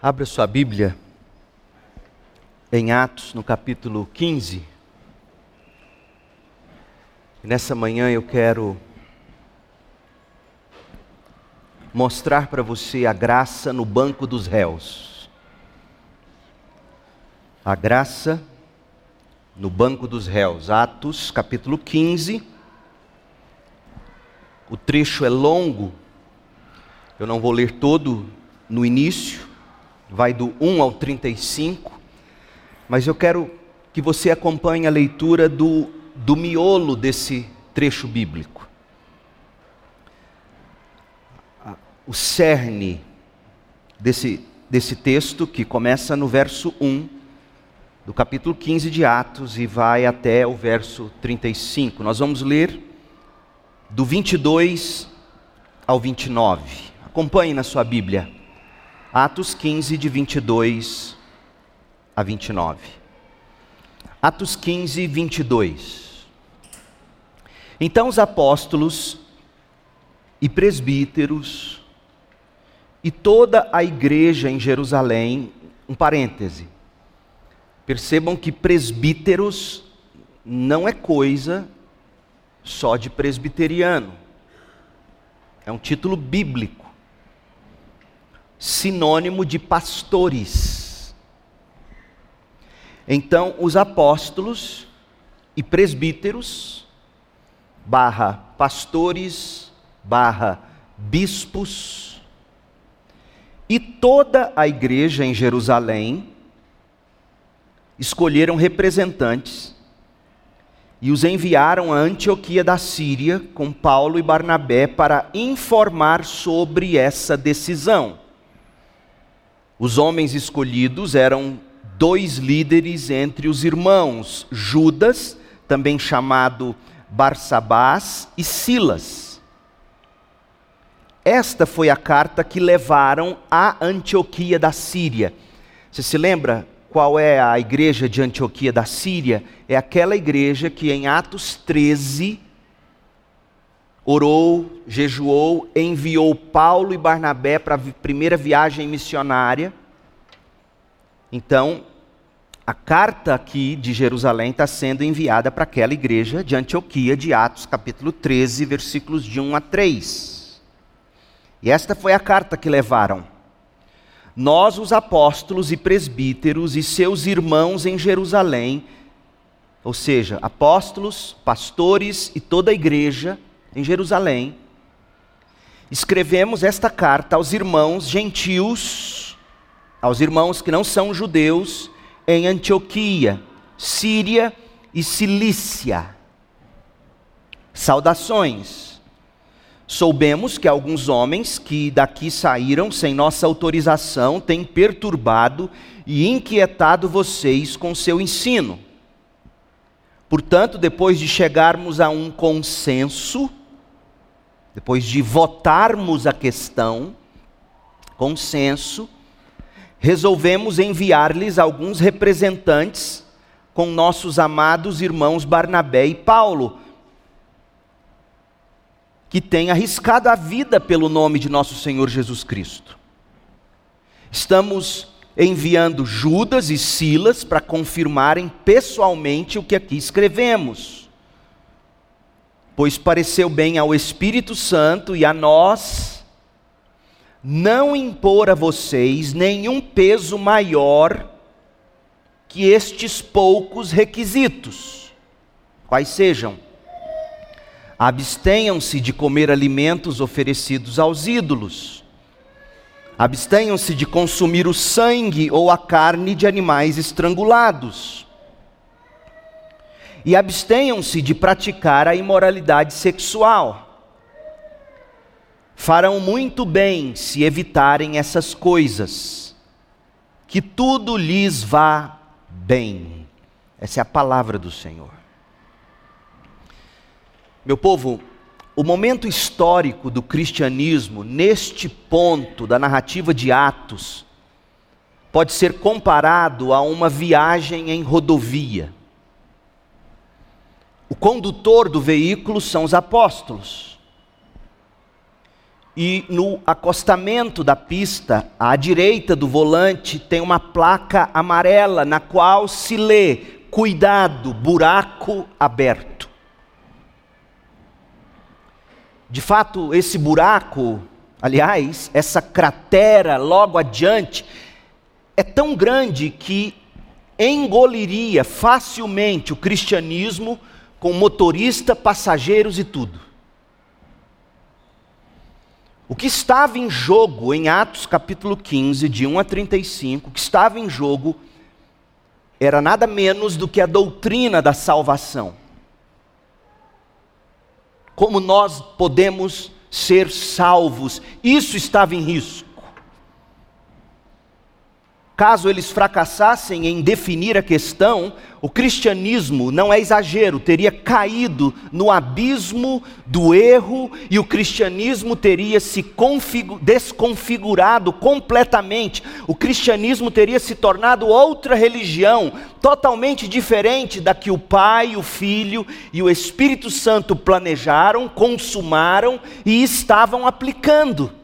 Abra sua Bíblia em Atos, no capítulo 15. Nessa manhã eu quero mostrar para você a graça no banco dos réus. A graça no banco dos réus. Atos, capítulo 15. O trecho é longo, eu não vou ler todo no início, vai do 1 ao 35, mas eu quero que você acompanhe a leitura do, do miolo desse trecho bíblico. O cerne desse, desse texto, que começa no verso 1 do capítulo 15 de Atos e vai até o verso 35. Nós vamos ler do 22 ao 29. Acompanhe na sua Bíblia. Atos 15, de 22 a 29. Atos 15, 22. Então os apóstolos e presbíteros e toda a igreja em Jerusalém, um parêntese, percebam que presbíteros não é coisa só de presbiteriano, é um título bíblico sinônimo de pastores. Então, os apóstolos e presbíteros, barra pastores, barra bispos, e toda a igreja em Jerusalém escolheram representantes e os enviaram a Antioquia da Síria com Paulo e Barnabé para informar sobre essa decisão. Os homens escolhidos eram dois líderes entre os irmãos, Judas, também chamado Barsabás, e Silas. Esta foi a carta que levaram a Antioquia da Síria. Você se lembra qual é a igreja de Antioquia da Síria? É aquela igreja que em Atos 13 orou, jejuou, enviou Paulo e Barnabé para a primeira viagem missionária. Então, a carta aqui de Jerusalém está sendo enviada para aquela igreja de Antioquia, de Atos, capítulo 13, versículos de 1 a 3. E esta foi a carta que levaram. Nós, os apóstolos e presbíteros e seus irmãos em Jerusalém, ou seja, apóstolos, pastores e toda a igreja, em Jerusalém, escrevemos esta carta aos irmãos gentios, aos irmãos que não são judeus, em Antioquia, Síria e Cilícia. Saudações. Soubemos que alguns homens que daqui saíram sem nossa autorização têm perturbado e inquietado vocês com seu ensino. Portanto, depois de chegarmos a um consenso, depois de votarmos a questão, consenso, resolvemos enviar-lhes alguns representantes com nossos amados irmãos Barnabé e Paulo, que têm arriscado a vida pelo nome de nosso Senhor Jesus Cristo. Estamos enviando Judas e Silas para confirmarem pessoalmente o que aqui escrevemos pois pareceu bem ao Espírito Santo e a nós não impor a vocês nenhum peso maior que estes poucos requisitos, quais sejam: abstenham-se de comer alimentos oferecidos aos ídolos, abstenham-se de consumir o sangue ou a carne de animais estrangulados e abstenham-se de praticar a imoralidade sexual. Farão muito bem se evitarem essas coisas, que tudo lhes vá bem. Essa é a palavra do Senhor. Meu povo, o momento histórico do cristianismo, neste ponto da narrativa de Atos, pode ser comparado a uma viagem em rodovia. O condutor do veículo são os apóstolos. e no acostamento da pista, à direita do volante, tem uma placa amarela na qual se lê: Cuidado, buraco aberto. De fato, esse buraco, aliás, essa cratera logo adiante, é tão grande que engoliria facilmente o cristianismo com motorista, passageiros e tudo. O que estava em jogo em Atos capítulo 15, de 1 a 35, o que estava em jogo era nada menos do que a doutrina da salvação. Como nós podemos ser salvos, isso estava em risco. Caso eles fracassassem em definir a questão, o cristianismo, não é exagero, teria caído no abismo do erro e o cristianismo teria se desconfigurado completamente. O cristianismo teria se tornado outra religião, totalmente diferente da que o Pai, o Filho e o Espírito Santo planejaram, consumaram e estavam aplicando.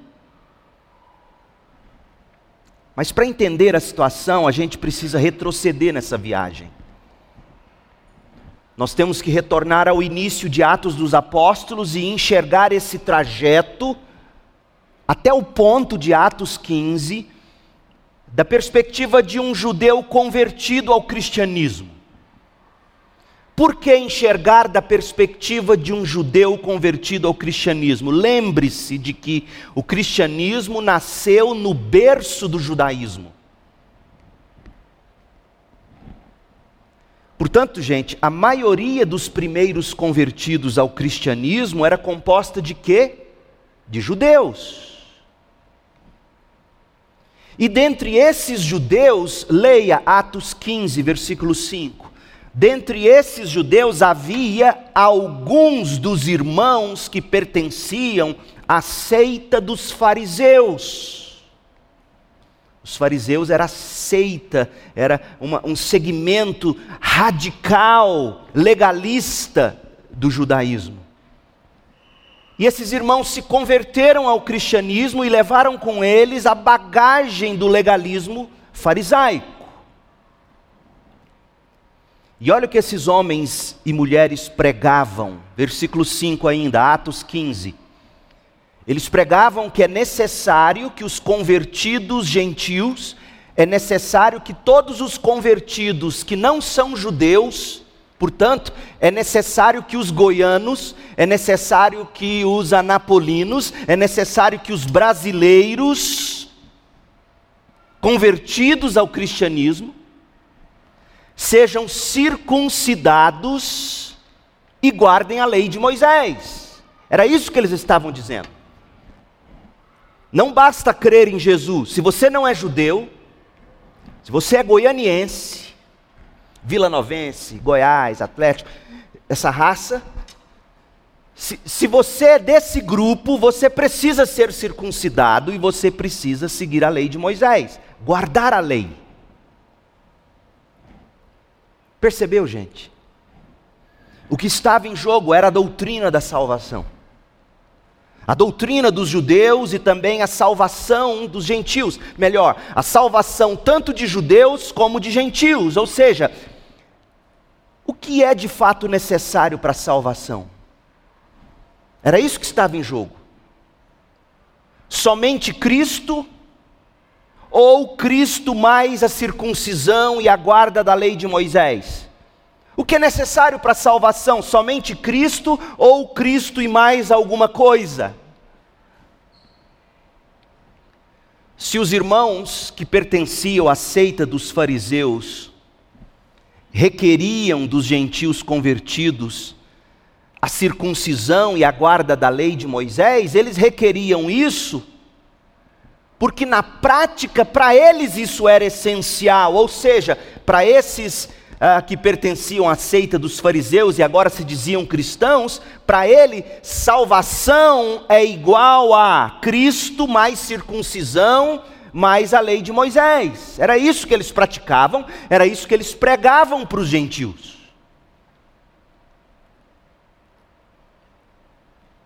Mas para entender a situação, a gente precisa retroceder nessa viagem. Nós temos que retornar ao início de Atos dos Apóstolos e enxergar esse trajeto até o ponto de Atos 15, da perspectiva de um judeu convertido ao cristianismo. Por que enxergar da perspectiva de um judeu convertido ao cristianismo? Lembre-se de que o cristianismo nasceu no berço do judaísmo. Portanto, gente, a maioria dos primeiros convertidos ao cristianismo era composta de quê? De judeus. E dentre esses judeus, leia Atos 15, versículo 5. Dentre esses judeus havia alguns dos irmãos que pertenciam à seita dos fariseus. Os fariseus era seita, era uma, um segmento radical, legalista do judaísmo. E esses irmãos se converteram ao cristianismo e levaram com eles a bagagem do legalismo farisaico. E olha o que esses homens e mulheres pregavam, versículo 5 ainda, Atos 15. Eles pregavam que é necessário que os convertidos gentios, é necessário que todos os convertidos que não são judeus, portanto, é necessário que os goianos, é necessário que os anapolinos, é necessário que os brasileiros, convertidos ao cristianismo, sejam circuncidados e guardem a lei de Moisés. Era isso que eles estavam dizendo. Não basta crer em Jesus. Se você não é judeu, se você é goianiense, vilanovense, Goiás, Atlético, essa raça, se, se, você é desse grupo, você precisa ser circuncidado e você precisa seguir a lei de Moisés, guardar a lei. Percebeu, gente? O que estava em jogo era a doutrina da salvação. A doutrina dos judeus e também a salvação dos gentios. Melhor, a salvação tanto de judeus como de gentios. Ou seja, o que é de fato necessário para a salvação? Era isso que estava em jogo. Somente Cristo ou Cristo mais a circuncisão e a guarda da lei de Moisés? O que é necessário para a salvação? Somente Cristo ou Cristo e mais alguma coisa? Se os irmãos que pertenciam à seita dos fariseus requeriam dos gentios convertidos a circuncisão e a guarda da lei de Moisés, eles requeriam isso porque na prática para eles isso era essencial, ou seja, para esses ah, que pertenciam à seita dos fariseus e agora se diziam cristãos, para ele salvação é igual a Cristo mais circuncisão mais a lei de Moisés. Era isso que eles praticavam, era isso que eles pregavam para os gentios.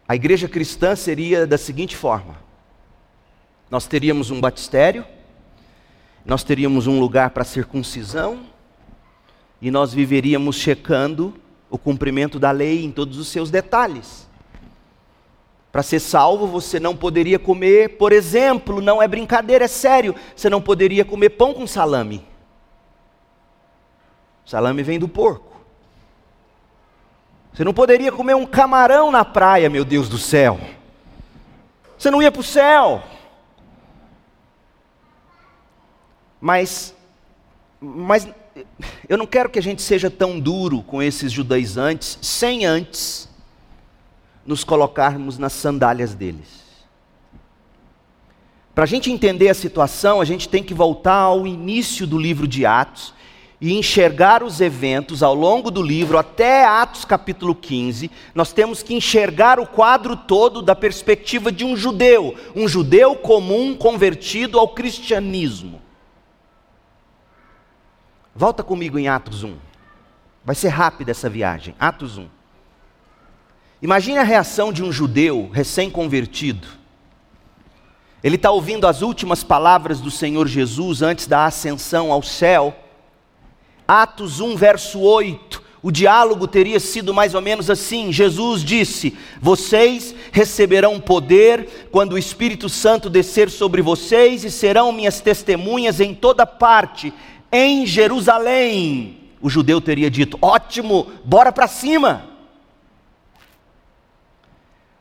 A igreja cristã seria da seguinte forma: nós teríamos um batistério, nós teríamos um lugar para circuncisão, e nós viveríamos checando o cumprimento da lei em todos os seus detalhes. Para ser salvo, você não poderia comer, por exemplo, não é brincadeira, é sério, você não poderia comer pão com salame. Salame vem do porco. Você não poderia comer um camarão na praia, meu Deus do céu. Você não ia para o céu. Mas, mas eu não quero que a gente seja tão duro com esses judaizantes, sem antes nos colocarmos nas sandálias deles. Para a gente entender a situação, a gente tem que voltar ao início do livro de Atos e enxergar os eventos ao longo do livro, até Atos capítulo 15, nós temos que enxergar o quadro todo da perspectiva de um judeu, um judeu comum convertido ao cristianismo. Volta comigo em Atos 1. Vai ser rápida essa viagem. Atos 1. Imagine a reação de um judeu recém-convertido. Ele está ouvindo as últimas palavras do Senhor Jesus antes da ascensão ao céu Atos 1, verso 8, o diálogo teria sido mais ou menos assim: Jesus disse: Vocês receberão poder quando o Espírito Santo descer sobre vocês e serão minhas testemunhas em toda parte, em Jerusalém. O judeu teria dito: Ótimo, bora para cima.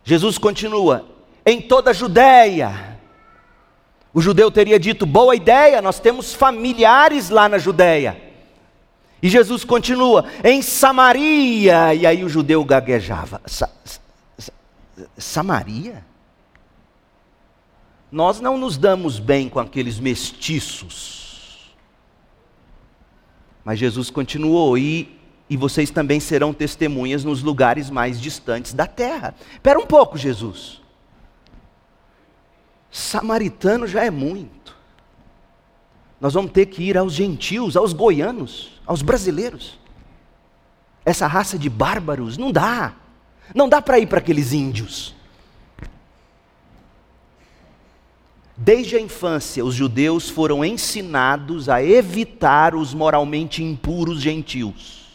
Jesus continua: Em toda a Judéia. O judeu teria dito: Boa ideia, nós temos familiares lá na Judéia. E Jesus continua, em Samaria, e aí o judeu gaguejava: Sa Sa Samaria? Nós não nos damos bem com aqueles mestiços. Mas Jesus continuou, e, e vocês também serão testemunhas nos lugares mais distantes da terra. Espera um pouco, Jesus. Samaritano já é muito. Nós vamos ter que ir aos gentios, aos goianos aos brasileiros. Essa raça de bárbaros, não dá. Não dá para ir para aqueles índios. Desde a infância, os judeus foram ensinados a evitar os moralmente impuros gentios.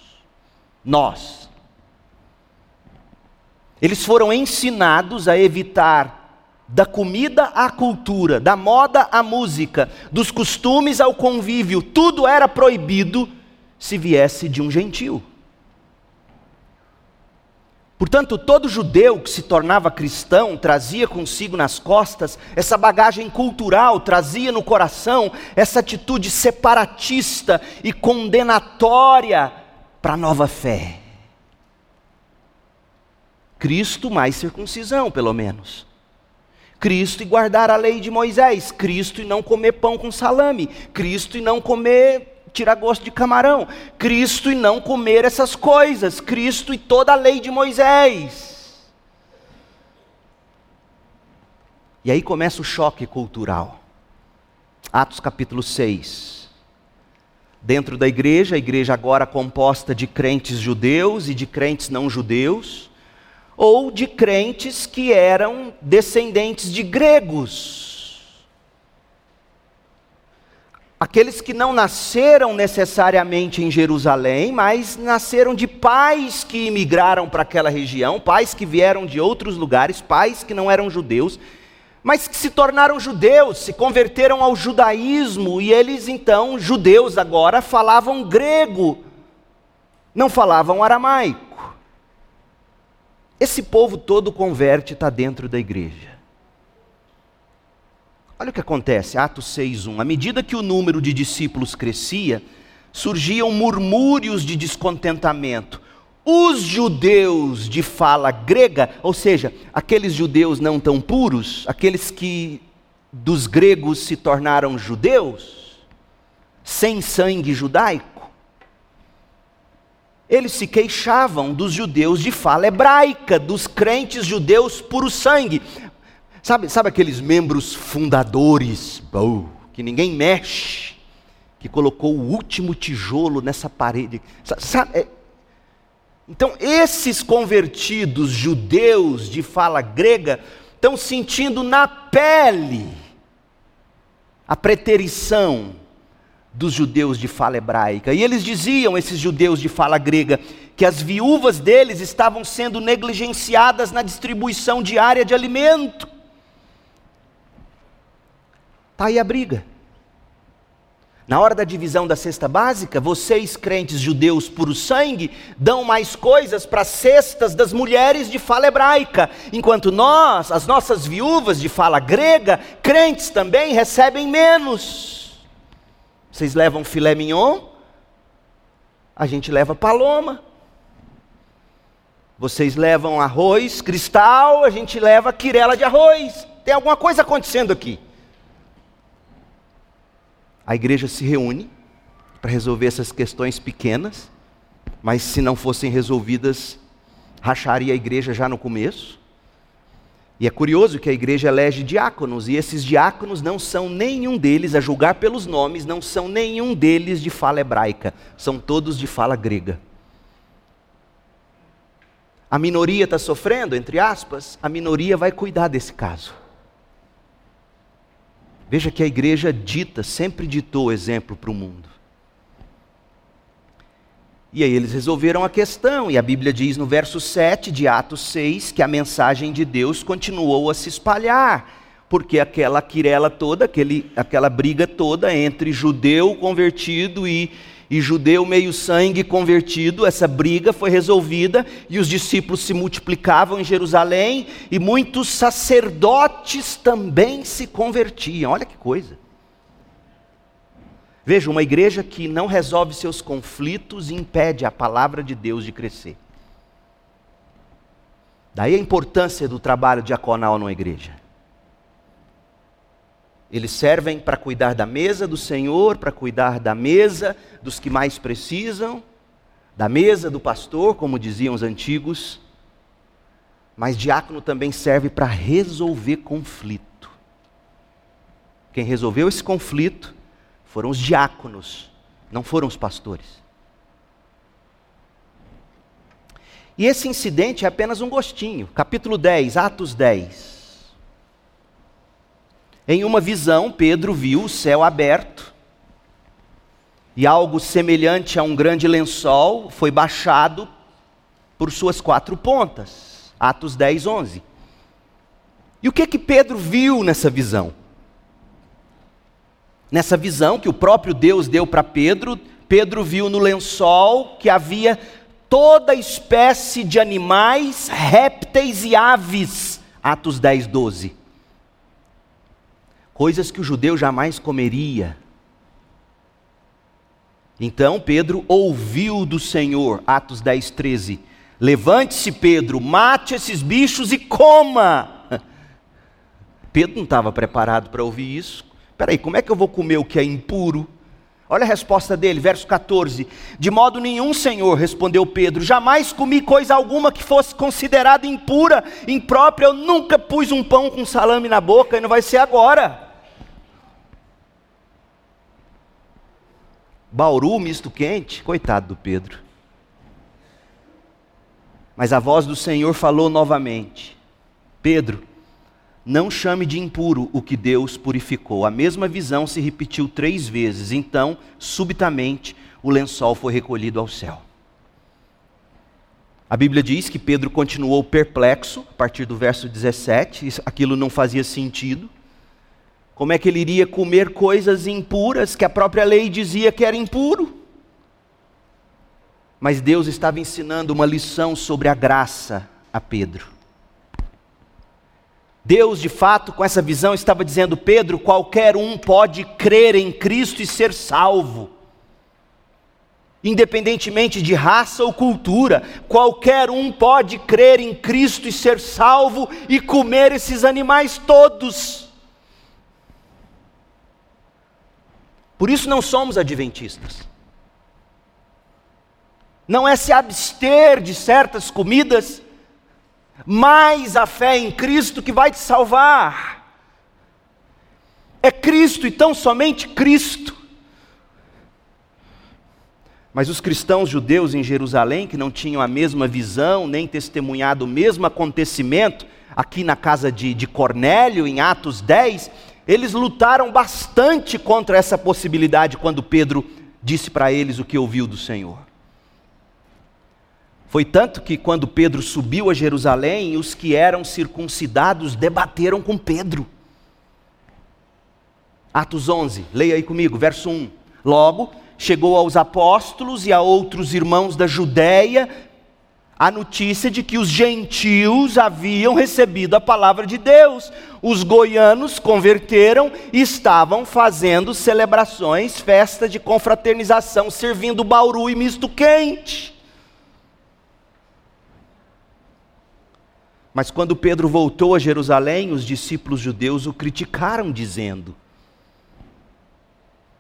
Nós. Eles foram ensinados a evitar da comida à cultura, da moda à música, dos costumes ao convívio, tudo era proibido se viesse de um gentil. Portanto, todo judeu que se tornava cristão trazia consigo nas costas essa bagagem cultural, trazia no coração essa atitude separatista e condenatória para a nova fé. Cristo mais circuncisão, pelo menos. Cristo e guardar a lei de Moisés, Cristo e não comer pão com salame, Cristo e não comer tirar gosto de camarão. Cristo e não comer essas coisas. Cristo e toda a lei de Moisés. E aí começa o choque cultural. Atos capítulo 6. Dentro da igreja, a igreja agora composta de crentes judeus e de crentes não judeus, ou de crentes que eram descendentes de gregos aqueles que não nasceram necessariamente em Jerusalém, mas nasceram de pais que imigraram para aquela região, pais que vieram de outros lugares, pais que não eram judeus, mas que se tornaram judeus, se converteram ao judaísmo e eles então, judeus agora, falavam grego, não falavam aramaico. Esse povo todo converte está dentro da igreja. Olha o que acontece, Atos 6:1. À medida que o número de discípulos crescia, surgiam murmúrios de descontentamento. Os judeus de fala grega, ou seja, aqueles judeus não tão puros, aqueles que dos gregos se tornaram judeus, sem sangue judaico, eles se queixavam dos judeus de fala hebraica, dos crentes judeus puro sangue. Sabe, sabe aqueles membros fundadores, que ninguém mexe, que colocou o último tijolo nessa parede? Sabe, é, Então, esses convertidos judeus de fala grega estão sentindo na pele a preterição dos judeus de fala hebraica. E eles diziam, esses judeus de fala grega, que as viúvas deles estavam sendo negligenciadas na distribuição diária de alimento. Está aí a briga. Na hora da divisão da cesta básica, vocês, crentes judeus puro sangue, dão mais coisas para as cestas das mulheres de fala hebraica, enquanto nós, as nossas viúvas de fala grega, crentes também, recebem menos. Vocês levam filé mignon, a gente leva paloma. Vocês levam arroz cristal, a gente leva quirela de arroz. Tem alguma coisa acontecendo aqui a igreja se reúne para resolver essas questões pequenas, mas se não fossem resolvidas, racharia a igreja já no começo. E é curioso que a igreja elege diáconos, e esses diáconos não são nenhum deles, a julgar pelos nomes, não são nenhum deles de fala hebraica, são todos de fala grega. A minoria está sofrendo, entre aspas, a minoria vai cuidar desse caso. Veja que a igreja dita, sempre ditou exemplo para o mundo. E aí eles resolveram a questão, e a Bíblia diz no verso 7 de Atos 6 que a mensagem de Deus continuou a se espalhar, porque aquela quirela toda, aquele, aquela briga toda entre judeu convertido e e judeu meio sangue convertido, essa briga foi resolvida e os discípulos se multiplicavam em Jerusalém e muitos sacerdotes também se convertiam. Olha que coisa. Veja, uma igreja que não resolve seus conflitos impede a palavra de Deus de crescer. Daí a importância do trabalho diaconal numa igreja. Eles servem para cuidar da mesa do Senhor, para cuidar da mesa dos que mais precisam, da mesa do pastor, como diziam os antigos. Mas diácono também serve para resolver conflito. Quem resolveu esse conflito foram os diáconos, não foram os pastores. E esse incidente é apenas um gostinho. Capítulo 10, Atos 10. Em uma visão, Pedro viu o céu aberto e algo semelhante a um grande lençol foi baixado por suas quatro pontas. Atos 10, 11. E o que que Pedro viu nessa visão? Nessa visão que o próprio Deus deu para Pedro, Pedro viu no lençol que havia toda espécie de animais, répteis e aves. Atos 10, 12 coisas que o judeu jamais comeria. Então Pedro ouviu do Senhor, Atos 10, 13: Levante-se, Pedro, mate esses bichos e coma. Pedro não estava preparado para ouvir isso. Peraí, como é que eu vou comer o que é impuro? Olha a resposta dele, verso 14: De modo nenhum, Senhor, respondeu Pedro, jamais comi coisa alguma que fosse considerada impura, imprópria. Eu nunca pus um pão com salame na boca e não vai ser agora. Bauru, misto quente, coitado do Pedro. Mas a voz do Senhor falou novamente: Pedro, não chame de impuro o que Deus purificou. A mesma visão se repetiu três vezes. Então, subitamente, o lençol foi recolhido ao céu. A Bíblia diz que Pedro continuou perplexo, a partir do verso 17, aquilo não fazia sentido. Como é que ele iria comer coisas impuras que a própria lei dizia que era impuro? Mas Deus estava ensinando uma lição sobre a graça a Pedro. Deus, de fato, com essa visão, estava dizendo: Pedro, qualquer um pode crer em Cristo e ser salvo. Independentemente de raça ou cultura, qualquer um pode crer em Cristo e ser salvo e comer esses animais todos. Por isso não somos adventistas. Não é se abster de certas comidas, mas a fé em Cristo que vai te salvar. É Cristo e tão somente Cristo. Mas os cristãos judeus em Jerusalém, que não tinham a mesma visão, nem testemunhado o mesmo acontecimento, aqui na casa de, de Cornélio, em Atos 10, eles lutaram bastante contra essa possibilidade quando Pedro disse para eles o que ouviu do Senhor. Foi tanto que quando Pedro subiu a Jerusalém, os que eram circuncidados debateram com Pedro. Atos 11, leia aí comigo, verso 1. Logo, chegou aos apóstolos e a outros irmãos da Judéia a notícia de que os gentios haviam recebido a palavra de Deus. Os goianos converteram e estavam fazendo celebrações, festa de confraternização, servindo bauru e misto quente. Mas quando Pedro voltou a Jerusalém, os discípulos judeus o criticaram, dizendo: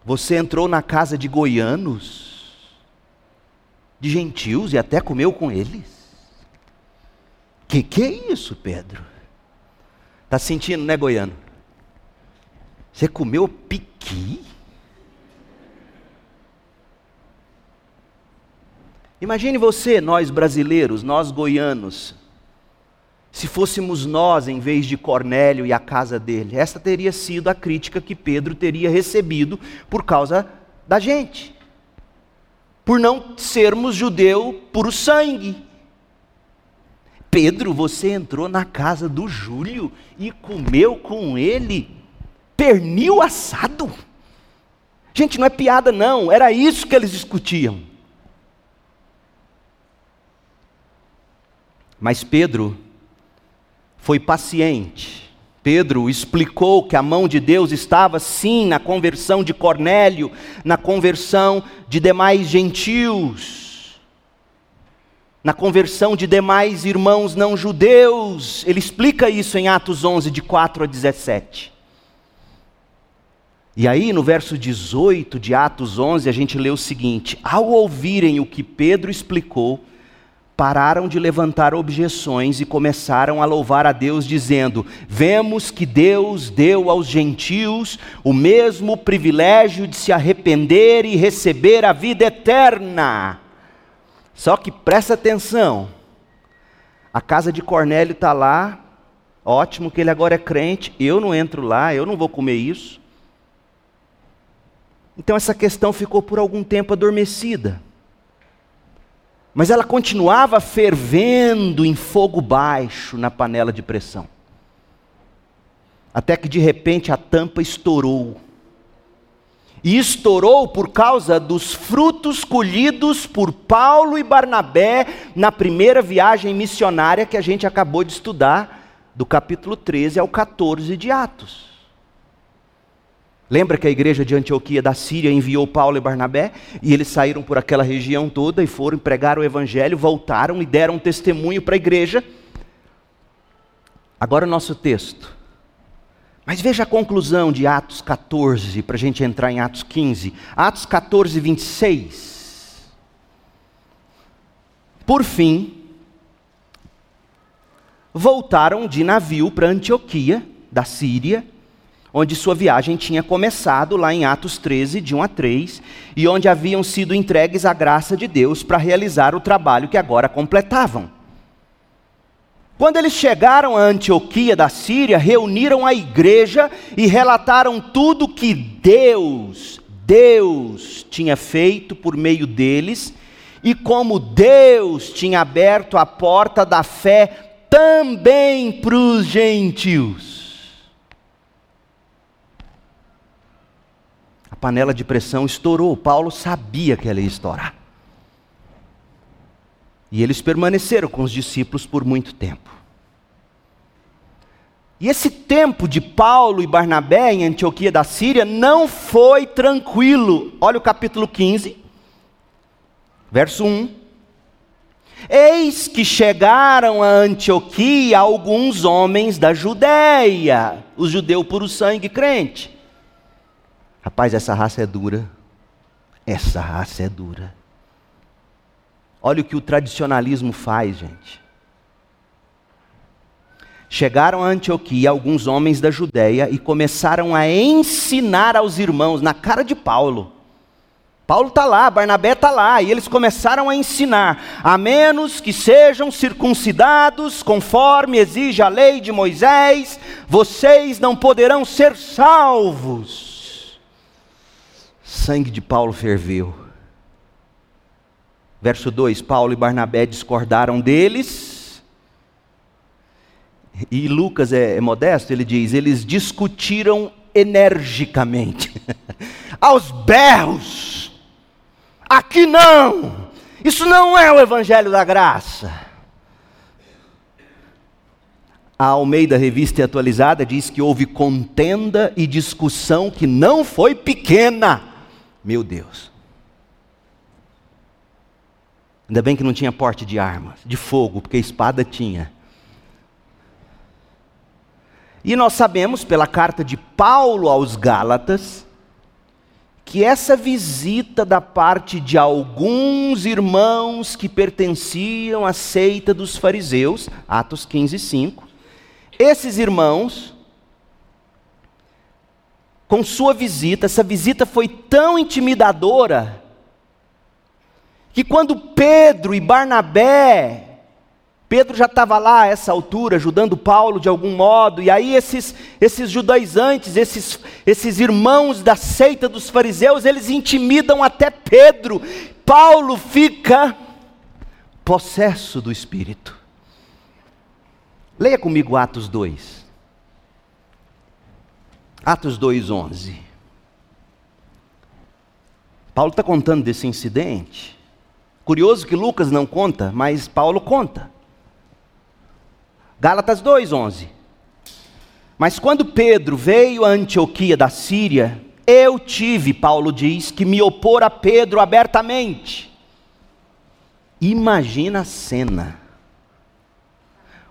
Você entrou na casa de goianos de gentios e até comeu com eles. Que que é isso, Pedro? Tá sentindo, né, goiano? Você comeu piqui? Imagine você, nós brasileiros, nós goianos, se fôssemos nós em vez de Cornélio e a casa dele. Esta teria sido a crítica que Pedro teria recebido por causa da gente por não sermos judeu por sangue. Pedro, você entrou na casa do Júlio e comeu com ele pernil assado. Gente, não é piada, não, era isso que eles discutiam. Mas Pedro foi paciente Pedro explicou que a mão de Deus estava sim na conversão de Cornélio, na conversão de demais gentios, na conversão de demais irmãos não judeus. Ele explica isso em Atos 11, de 4 a 17. E aí, no verso 18 de Atos 11, a gente lê o seguinte: Ao ouvirem o que Pedro explicou, pararam de levantar objeções e começaram a louvar a Deus, dizendo: Vemos que Deus deu aos gentios o mesmo privilégio de se arrepender e receber a vida eterna. Só que presta atenção, a casa de Cornélio está lá, ótimo que ele agora é crente, eu não entro lá, eu não vou comer isso. Então essa questão ficou por algum tempo adormecida. Mas ela continuava fervendo em fogo baixo na panela de pressão. Até que de repente a tampa estourou. E estourou por causa dos frutos colhidos por Paulo e Barnabé na primeira viagem missionária que a gente acabou de estudar, do capítulo 13 ao 14 de Atos. Lembra que a igreja de Antioquia da Síria enviou Paulo e Barnabé? E eles saíram por aquela região toda e foram pregar o evangelho, voltaram e deram testemunho para a igreja. Agora o nosso texto. Mas veja a conclusão de Atos 14, para a gente entrar em Atos 15. Atos 14, 26. Por fim, voltaram de navio para Antioquia, da Síria, onde sua viagem tinha começado, lá em Atos 13, de 1 a 3, e onde haviam sido entregues à graça de Deus para realizar o trabalho que agora completavam. Quando eles chegaram a Antioquia da Síria, reuniram a igreja e relataram tudo que Deus, Deus tinha feito por meio deles, e como Deus tinha aberto a porta da fé também para os gentios. Panela de pressão estourou. Paulo sabia que ela ia estourar. E eles permaneceram com os discípulos por muito tempo. E esse tempo de Paulo e Barnabé em Antioquia da Síria não foi tranquilo. Olha o capítulo 15, verso 1. Eis que chegaram a Antioquia alguns homens da Judéia, os judeus puro sangue crente Rapaz, essa raça é dura. Essa raça é dura. Olha o que o tradicionalismo faz, gente. Chegaram a Antioquia alguns homens da Judéia e começaram a ensinar aos irmãos, na cara de Paulo, Paulo está lá, Barnabé está lá, e eles começaram a ensinar: a menos que sejam circuncidados, conforme exige a lei de Moisés, vocês não poderão ser salvos. Sangue de Paulo ferveu. Verso 2: Paulo e Barnabé discordaram deles. E Lucas é, é modesto, ele diz: eles discutiram energicamente, aos berros Aqui não. Isso não é o Evangelho da Graça. A Almeida Revista Atualizada diz que houve contenda e discussão que não foi pequena. Meu Deus. Ainda bem que não tinha porte de armas, de fogo, porque espada tinha. E nós sabemos pela carta de Paulo aos Gálatas que essa visita da parte de alguns irmãos que pertenciam à seita dos fariseus, Atos 15, 5, esses irmãos, com sua visita, essa visita foi tão intimidadora, que quando Pedro e Barnabé Pedro já estava lá a essa altura, ajudando Paulo de algum modo, e aí esses, esses judaizantes, esses, esses irmãos da seita dos fariseus, eles intimidam até Pedro. Paulo fica possesso do Espírito. Leia comigo Atos 2. Atos 2, 11. Paulo está contando desse incidente. Curioso que Lucas não conta, mas Paulo conta. Gálatas 2:11. Mas quando Pedro veio a Antioquia da Síria, eu tive, Paulo diz, que me opor a Pedro abertamente. Imagina a cena.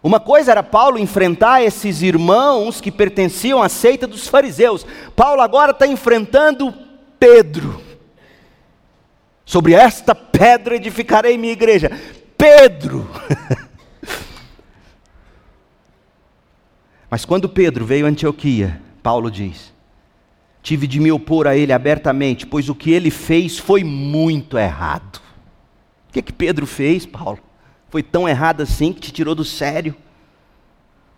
Uma coisa era Paulo enfrentar esses irmãos que pertenciam à seita dos fariseus. Paulo agora está enfrentando Pedro. Sobre esta pedra edificarei minha igreja. Pedro. Mas quando Pedro veio a Antioquia, Paulo diz: Tive de me opor a ele abertamente, pois o que ele fez foi muito errado. O que, que Pedro fez, Paulo? Foi tão errado assim que te tirou do sério?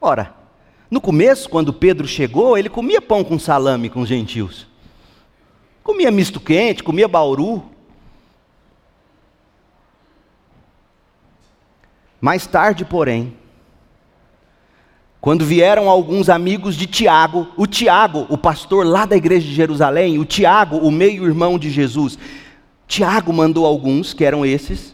Ora, no começo, quando Pedro chegou, ele comia pão com salame com os gentios. Comia misto quente, comia bauru. Mais tarde, porém, quando vieram alguns amigos de Tiago, o Tiago, o pastor lá da igreja de Jerusalém, o Tiago, o meio-irmão de Jesus, Tiago mandou alguns, que eram esses.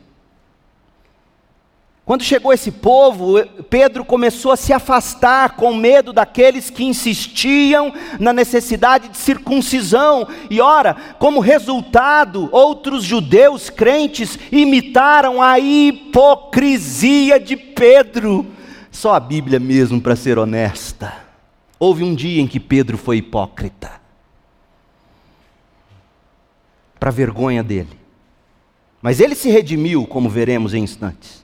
Quando chegou esse povo, Pedro começou a se afastar com medo daqueles que insistiam na necessidade de circuncisão. E ora, como resultado, outros judeus crentes imitaram a hipocrisia de Pedro só a Bíblia mesmo para ser honesta. Houve um dia em que Pedro foi hipócrita. Para vergonha dele. Mas ele se redimiu, como veremos em instantes.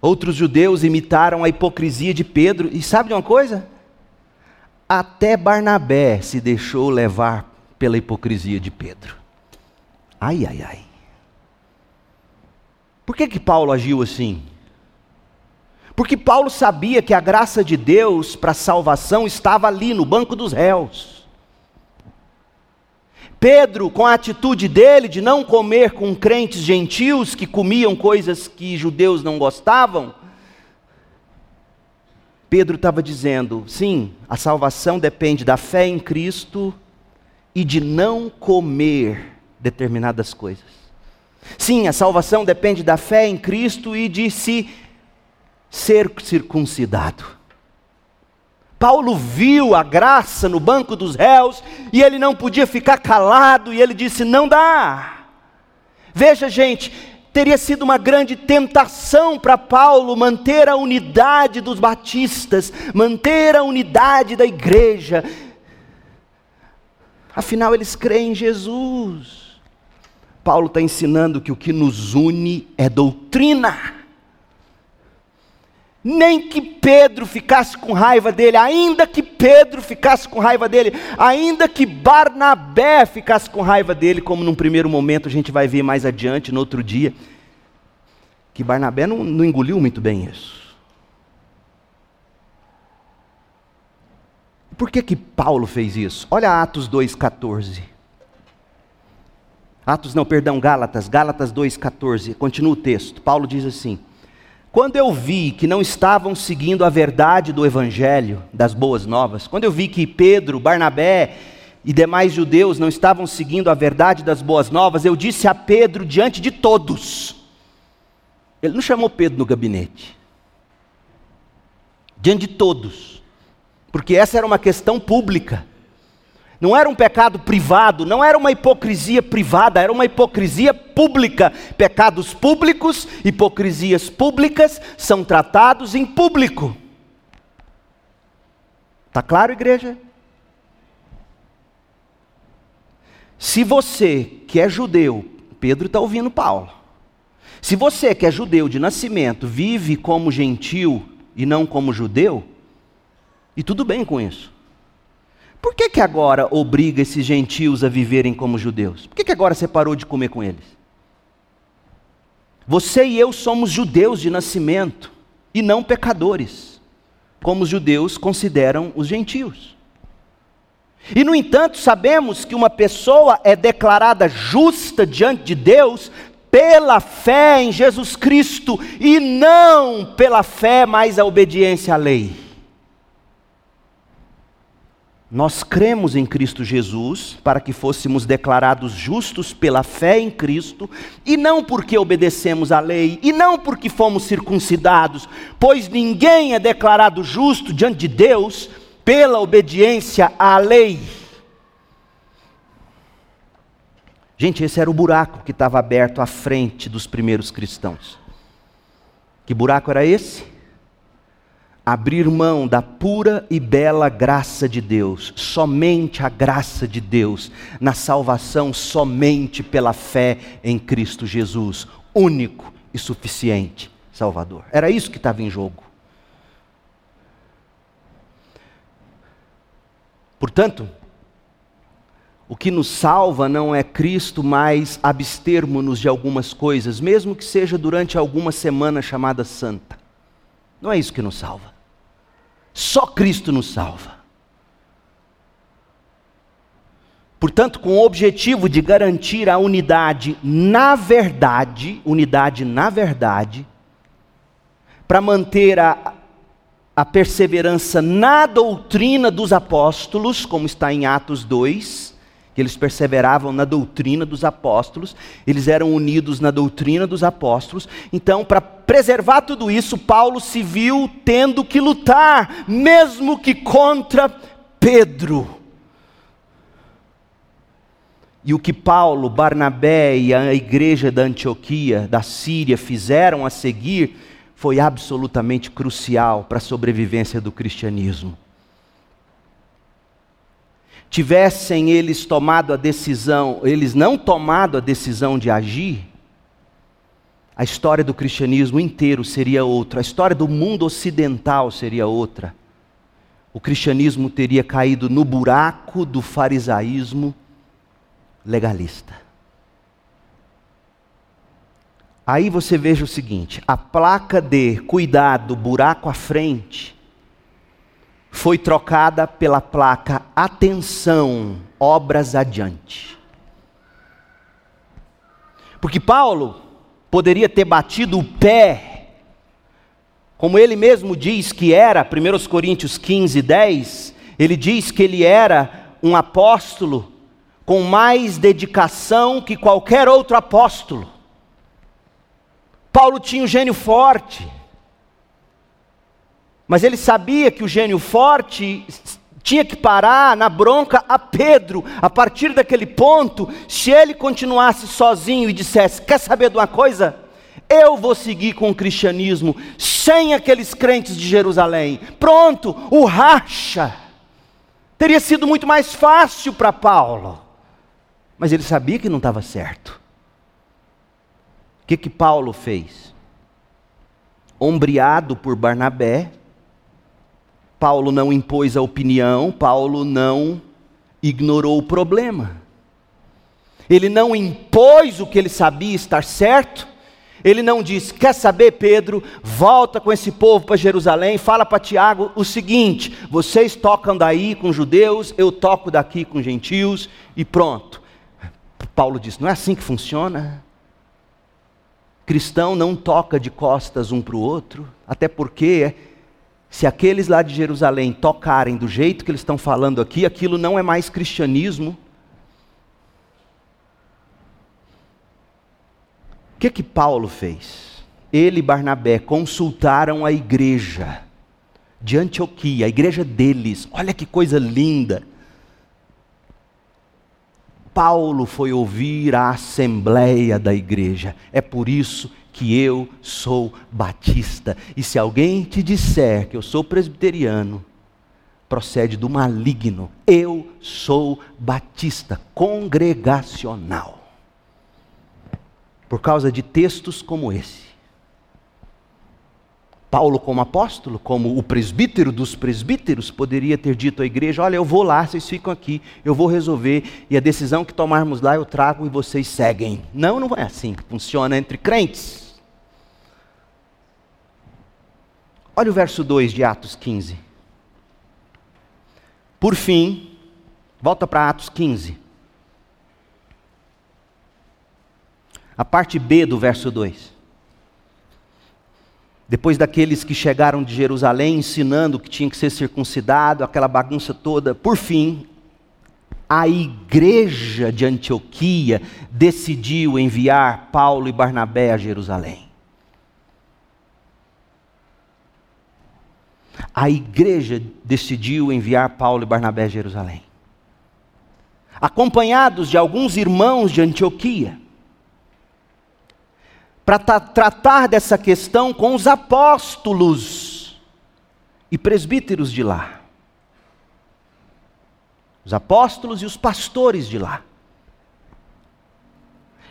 Outros judeus imitaram a hipocrisia de Pedro, e sabe de uma coisa? Até Barnabé se deixou levar pela hipocrisia de Pedro. Ai, ai, ai. Por que que Paulo agiu assim? Porque Paulo sabia que a graça de Deus para a salvação estava ali no banco dos réus. Pedro, com a atitude dele de não comer com crentes gentios que comiam coisas que judeus não gostavam, Pedro estava dizendo: sim, a salvação depende da fé em Cristo e de não comer determinadas coisas. Sim, a salvação depende da fé em Cristo e de se ser circuncidado. Paulo viu a graça no banco dos réus e ele não podia ficar calado e ele disse: Não dá. Veja, gente, teria sido uma grande tentação para Paulo manter a unidade dos batistas, manter a unidade da igreja. Afinal, eles creem em Jesus. Paulo está ensinando que o que nos une é doutrina. Nem que Pedro ficasse com raiva dele, ainda que Pedro ficasse com raiva dele, ainda que Barnabé ficasse com raiva dele, como num primeiro momento a gente vai ver mais adiante, no outro dia, que Barnabé não, não engoliu muito bem isso. Por que que Paulo fez isso? Olha Atos 2,14. Atos não, perdão, Gálatas, Gálatas 2,14. Continua o texto. Paulo diz assim: quando eu vi que não estavam seguindo a verdade do Evangelho, das boas novas, quando eu vi que Pedro, Barnabé e demais judeus não estavam seguindo a verdade das boas novas, eu disse a Pedro diante de todos. Ele não chamou Pedro no gabinete. Diante de todos. Porque essa era uma questão pública. Não era um pecado privado, não era uma hipocrisia privada, era uma hipocrisia pública. Pecados públicos, hipocrisias públicas são tratados em público. Está claro, igreja? Se você que é judeu, Pedro está ouvindo Paulo. Se você que é judeu de nascimento vive como gentil e não como judeu, e tudo bem com isso. Por que, que agora obriga esses gentios a viverem como judeus? Por que, que agora você parou de comer com eles? Você e eu somos judeus de nascimento e não pecadores, como os judeus consideram os gentios. E, no entanto, sabemos que uma pessoa é declarada justa diante de Deus pela fé em Jesus Cristo e não pela fé mais a obediência à lei. Nós cremos em Cristo Jesus para que fôssemos declarados justos pela fé em Cristo, e não porque obedecemos à lei, e não porque fomos circuncidados, pois ninguém é declarado justo diante de Deus pela obediência à lei. Gente, esse era o buraco que estava aberto à frente dos primeiros cristãos. Que buraco era esse? Abrir mão da pura e bela graça de Deus, somente a graça de Deus, na salvação somente pela fé em Cristo Jesus, único e suficiente Salvador. Era isso que estava em jogo. Portanto, o que nos salva não é Cristo, mas abstermos-nos de algumas coisas, mesmo que seja durante alguma semana chamada santa. Não é isso que nos salva. Só Cristo nos salva. Portanto, com o objetivo de garantir a unidade na verdade, unidade na verdade, para manter a, a perseverança na doutrina dos apóstolos, como está em Atos 2, que eles perseveravam na doutrina dos apóstolos, eles eram unidos na doutrina dos apóstolos. Então, para preservar tudo isso, Paulo se viu tendo que lutar, mesmo que contra Pedro. E o que Paulo, Barnabé e a igreja da Antioquia, da Síria, fizeram a seguir foi absolutamente crucial para a sobrevivência do cristianismo tivessem eles tomado a decisão, eles não tomado a decisão de agir, a história do cristianismo inteiro seria outra, a história do mundo ocidental seria outra. O cristianismo teria caído no buraco do farisaísmo legalista. Aí você veja o seguinte: a placa de cuidado, buraco à frente, foi trocada pela placa Atenção, obras adiante. Porque Paulo poderia ter batido o pé, como ele mesmo diz que era, 1 Coríntios 15, 10, ele diz que ele era um apóstolo com mais dedicação que qualquer outro apóstolo. Paulo tinha um gênio forte. Mas ele sabia que o gênio forte tinha que parar na bronca a Pedro. A partir daquele ponto, se ele continuasse sozinho e dissesse: Quer saber de uma coisa? Eu vou seguir com o cristianismo sem aqueles crentes de Jerusalém. Pronto, o racha. Teria sido muito mais fácil para Paulo. Mas ele sabia que não estava certo. O que, que Paulo fez? ombreado por Barnabé. Paulo não impôs a opinião, Paulo não ignorou o problema. Ele não impôs o que ele sabia estar certo. Ele não disse: Quer saber, Pedro? Volta com esse povo para Jerusalém. Fala para Tiago o seguinte: Vocês tocam daí com judeus, eu toco daqui com gentios, e pronto. Paulo disse: Não é assim que funciona. Cristão não toca de costas um para o outro, até porque se aqueles lá de Jerusalém tocarem do jeito que eles estão falando aqui, aquilo não é mais cristianismo. O que que Paulo fez? Ele e Barnabé consultaram a igreja de Antioquia, a igreja deles. Olha que coisa linda. Paulo foi ouvir a assembleia da igreja. É por isso que eu sou batista. E se alguém te disser que eu sou presbiteriano, procede do maligno. Eu sou batista congregacional por causa de textos como esse. Paulo, como apóstolo, como o presbítero dos presbíteros, poderia ter dito à igreja: Olha, eu vou lá, vocês ficam aqui, eu vou resolver, e a decisão que tomarmos lá eu trago e vocês seguem. Não, não é assim que funciona entre crentes. Olha o verso 2 de Atos 15. Por fim, volta para Atos 15. A parte B do verso 2. Depois daqueles que chegaram de Jerusalém ensinando que tinha que ser circuncidado, aquela bagunça toda, por fim, a igreja de Antioquia decidiu enviar Paulo e Barnabé a Jerusalém. A igreja decidiu enviar Paulo e Barnabé a Jerusalém. Acompanhados de alguns irmãos de Antioquia para tratar dessa questão com os apóstolos e presbíteros de lá. Os apóstolos e os pastores de lá.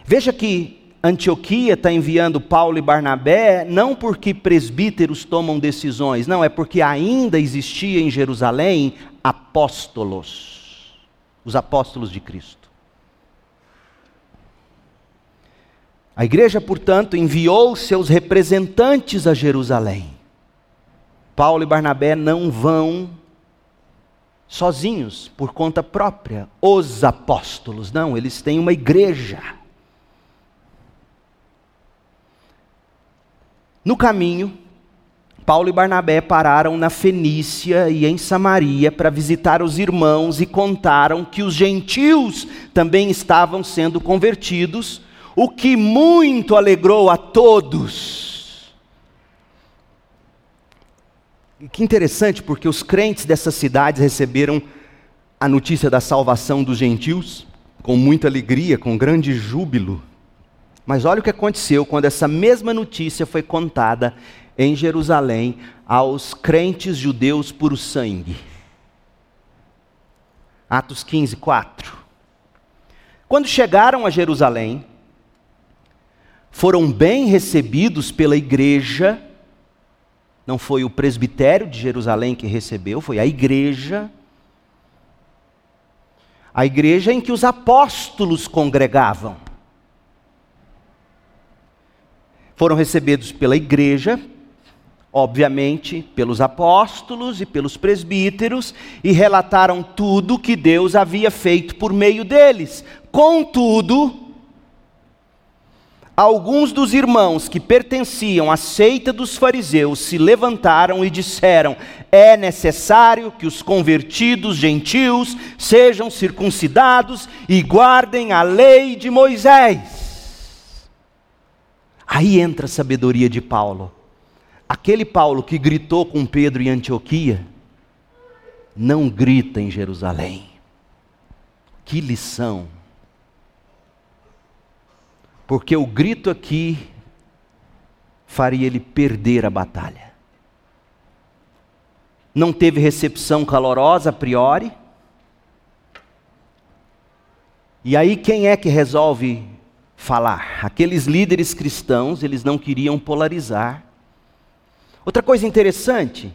Veja que Antioquia está enviando Paulo e Barnabé não porque presbíteros tomam decisões, não, é porque ainda existia em Jerusalém apóstolos, os apóstolos de Cristo. A igreja, portanto, enviou seus representantes a Jerusalém. Paulo e Barnabé não vão sozinhos, por conta própria, os apóstolos, não, eles têm uma igreja. No caminho, Paulo e Barnabé pararam na Fenícia e em Samaria para visitar os irmãos e contaram que os gentios também estavam sendo convertidos o que muito alegrou a todos. Que interessante, porque os crentes dessas cidades receberam a notícia da salvação dos gentios com muita alegria, com grande júbilo. Mas olha o que aconteceu quando essa mesma notícia foi contada em Jerusalém aos crentes judeus por sangue. Atos 15, 4. Quando chegaram a Jerusalém, foram bem recebidos pela igreja, não foi o presbitério de Jerusalém que recebeu, foi a igreja. A igreja em que os apóstolos congregavam. Foram recebidos pela igreja, obviamente, pelos apóstolos e pelos presbíteros, e relataram tudo que Deus havia feito por meio deles. Contudo, Alguns dos irmãos que pertenciam à seita dos fariseus se levantaram e disseram: É necessário que os convertidos gentios sejam circuncidados e guardem a lei de Moisés. Aí entra a sabedoria de Paulo. Aquele Paulo que gritou com Pedro em Antioquia, não grita em Jerusalém. Que lição! porque o grito aqui faria ele perder a batalha. Não teve recepção calorosa a priori. E aí quem é que resolve falar? Aqueles líderes cristãos, eles não queriam polarizar. Outra coisa interessante,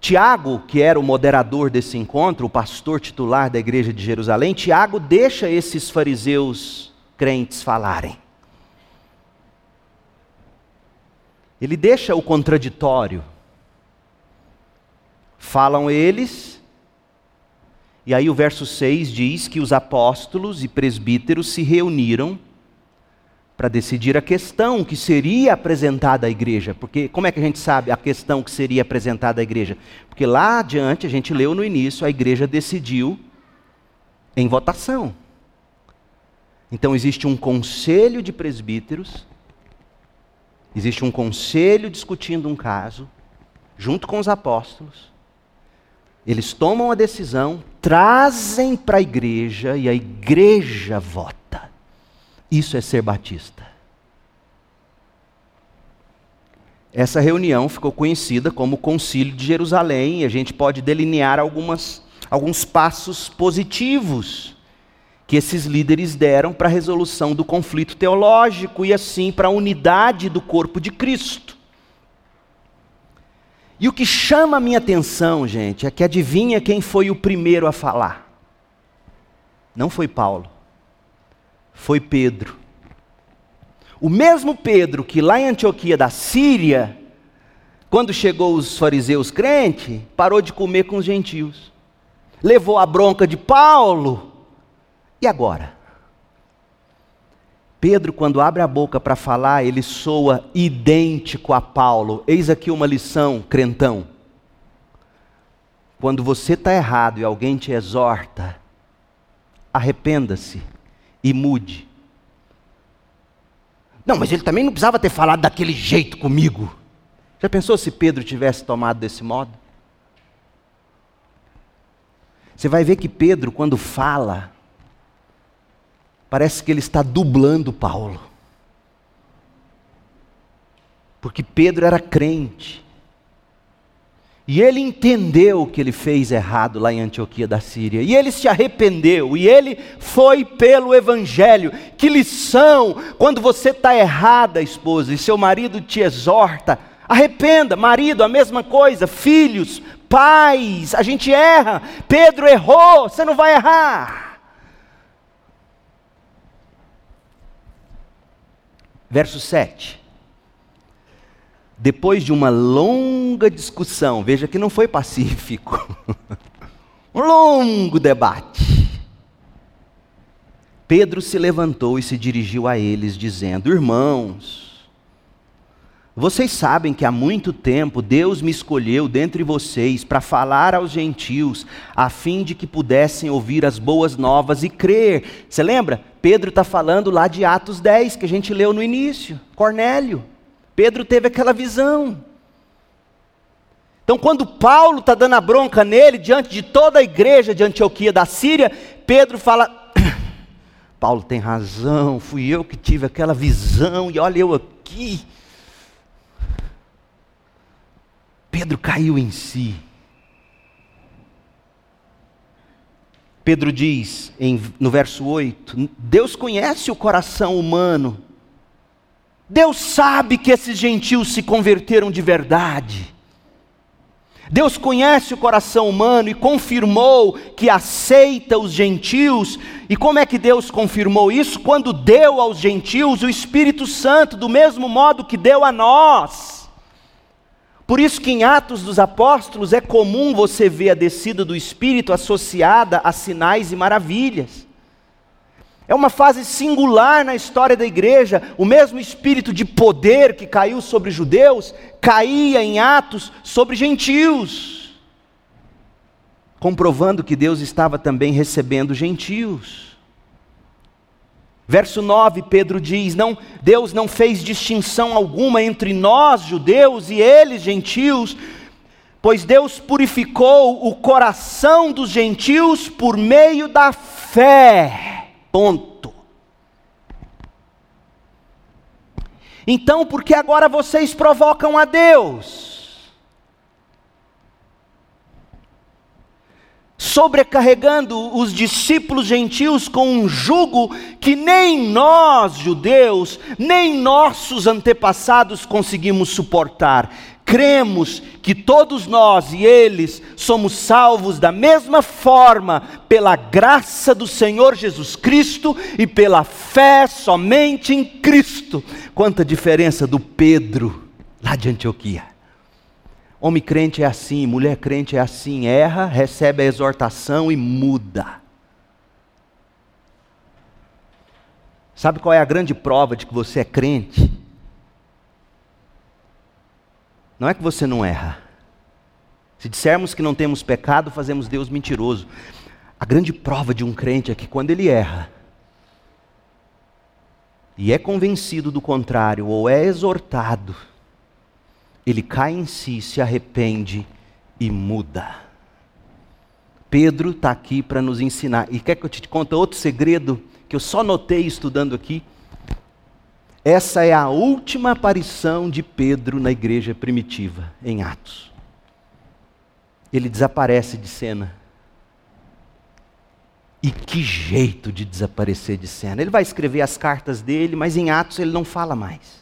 Tiago, que era o moderador desse encontro, o pastor titular da igreja de Jerusalém, Tiago deixa esses fariseus crentes falarem. Ele deixa o contraditório. Falam eles, e aí o verso 6 diz que os apóstolos e presbíteros se reuniram para decidir a questão que seria apresentada à igreja. Porque como é que a gente sabe a questão que seria apresentada à igreja? Porque lá adiante, a gente leu no início, a igreja decidiu em votação. Então existe um conselho de presbíteros, existe um conselho discutindo um caso, junto com os apóstolos. Eles tomam a decisão, trazem para a igreja e a igreja vota. Isso é ser batista. Essa reunião ficou conhecida como Concílio de Jerusalém, e a gente pode delinear algumas, alguns passos positivos que esses líderes deram para a resolução do conflito teológico e assim para a unidade do corpo de Cristo. E o que chama a minha atenção, gente, é que adivinha quem foi o primeiro a falar? Não foi Paulo foi Pedro. O mesmo Pedro que lá em Antioquia da Síria, quando chegou os fariseus crentes, parou de comer com os gentios. Levou a bronca de Paulo. E agora? Pedro, quando abre a boca para falar, ele soa idêntico a Paulo. Eis aqui uma lição, crentão. Quando você está errado e alguém te exorta, arrependa-se e mude. Não, mas ele também não precisava ter falado daquele jeito comigo. Já pensou se Pedro tivesse tomado desse modo? Você vai ver que Pedro, quando fala, parece que ele está dublando Paulo. Porque Pedro era crente. E ele entendeu que ele fez errado lá em Antioquia da Síria. E ele se arrependeu. E ele foi pelo Evangelho. Que lição! Quando você está errada, esposa, e seu marido te exorta, arrependa. Marido, a mesma coisa. Filhos, pais, a gente erra. Pedro errou, você não vai errar. Verso 7 depois de uma longa discussão, veja que não foi pacífico, um longo debate, Pedro se levantou e se dirigiu a eles, dizendo: Irmãos, vocês sabem que há muito tempo Deus me escolheu dentre vocês para falar aos gentios, a fim de que pudessem ouvir as boas novas e crer. Você lembra? Pedro está falando lá de Atos 10, que a gente leu no início. Cornélio. Pedro teve aquela visão. Então, quando Paulo está dando a bronca nele, diante de toda a igreja de Antioquia da Síria, Pedro fala: Paulo tem razão, fui eu que tive aquela visão, e olha eu aqui. Pedro caiu em si. Pedro diz em, no verso 8: Deus conhece o coração humano Deus sabe que esses gentios se converteram de verdade. Deus conhece o coração humano e confirmou que aceita os gentios. E como é que Deus confirmou isso? Quando deu aos gentios o Espírito Santo, do mesmo modo que deu a nós. Por isso que em Atos dos Apóstolos é comum você ver a descida do Espírito associada a sinais e maravilhas. É uma fase singular na história da igreja. O mesmo espírito de poder que caiu sobre judeus, caía em Atos sobre gentios, comprovando que Deus estava também recebendo gentios. Verso 9, Pedro diz: não, Deus não fez distinção alguma entre nós, judeus, e eles, gentios, pois Deus purificou o coração dos gentios por meio da fé. Ponto. Então, por que agora vocês provocam a Deus? Sobrecarregando os discípulos gentios com um jugo que nem nós, judeus, nem nossos antepassados conseguimos suportar. cremos que todos nós e eles somos salvos da mesma forma pela graça do Senhor Jesus Cristo e pela fé somente em Cristo. Quanta diferença do Pedro lá de Antioquia. Homem crente é assim, mulher crente é assim, erra, recebe a exortação e muda. Sabe qual é a grande prova de que você é crente? Não é que você não erra. Se dissermos que não temos pecado, fazemos Deus mentiroso. A grande prova de um crente é que quando ele erra, e é convencido do contrário, ou é exortado, ele cai em si, se arrepende e muda. Pedro está aqui para nos ensinar. E quer que eu te conte outro segredo que eu só notei estudando aqui? Essa é a última aparição de Pedro na igreja primitiva, em Atos. Ele desaparece de cena. E que jeito de desaparecer de cena. Ele vai escrever as cartas dele, mas em Atos ele não fala mais.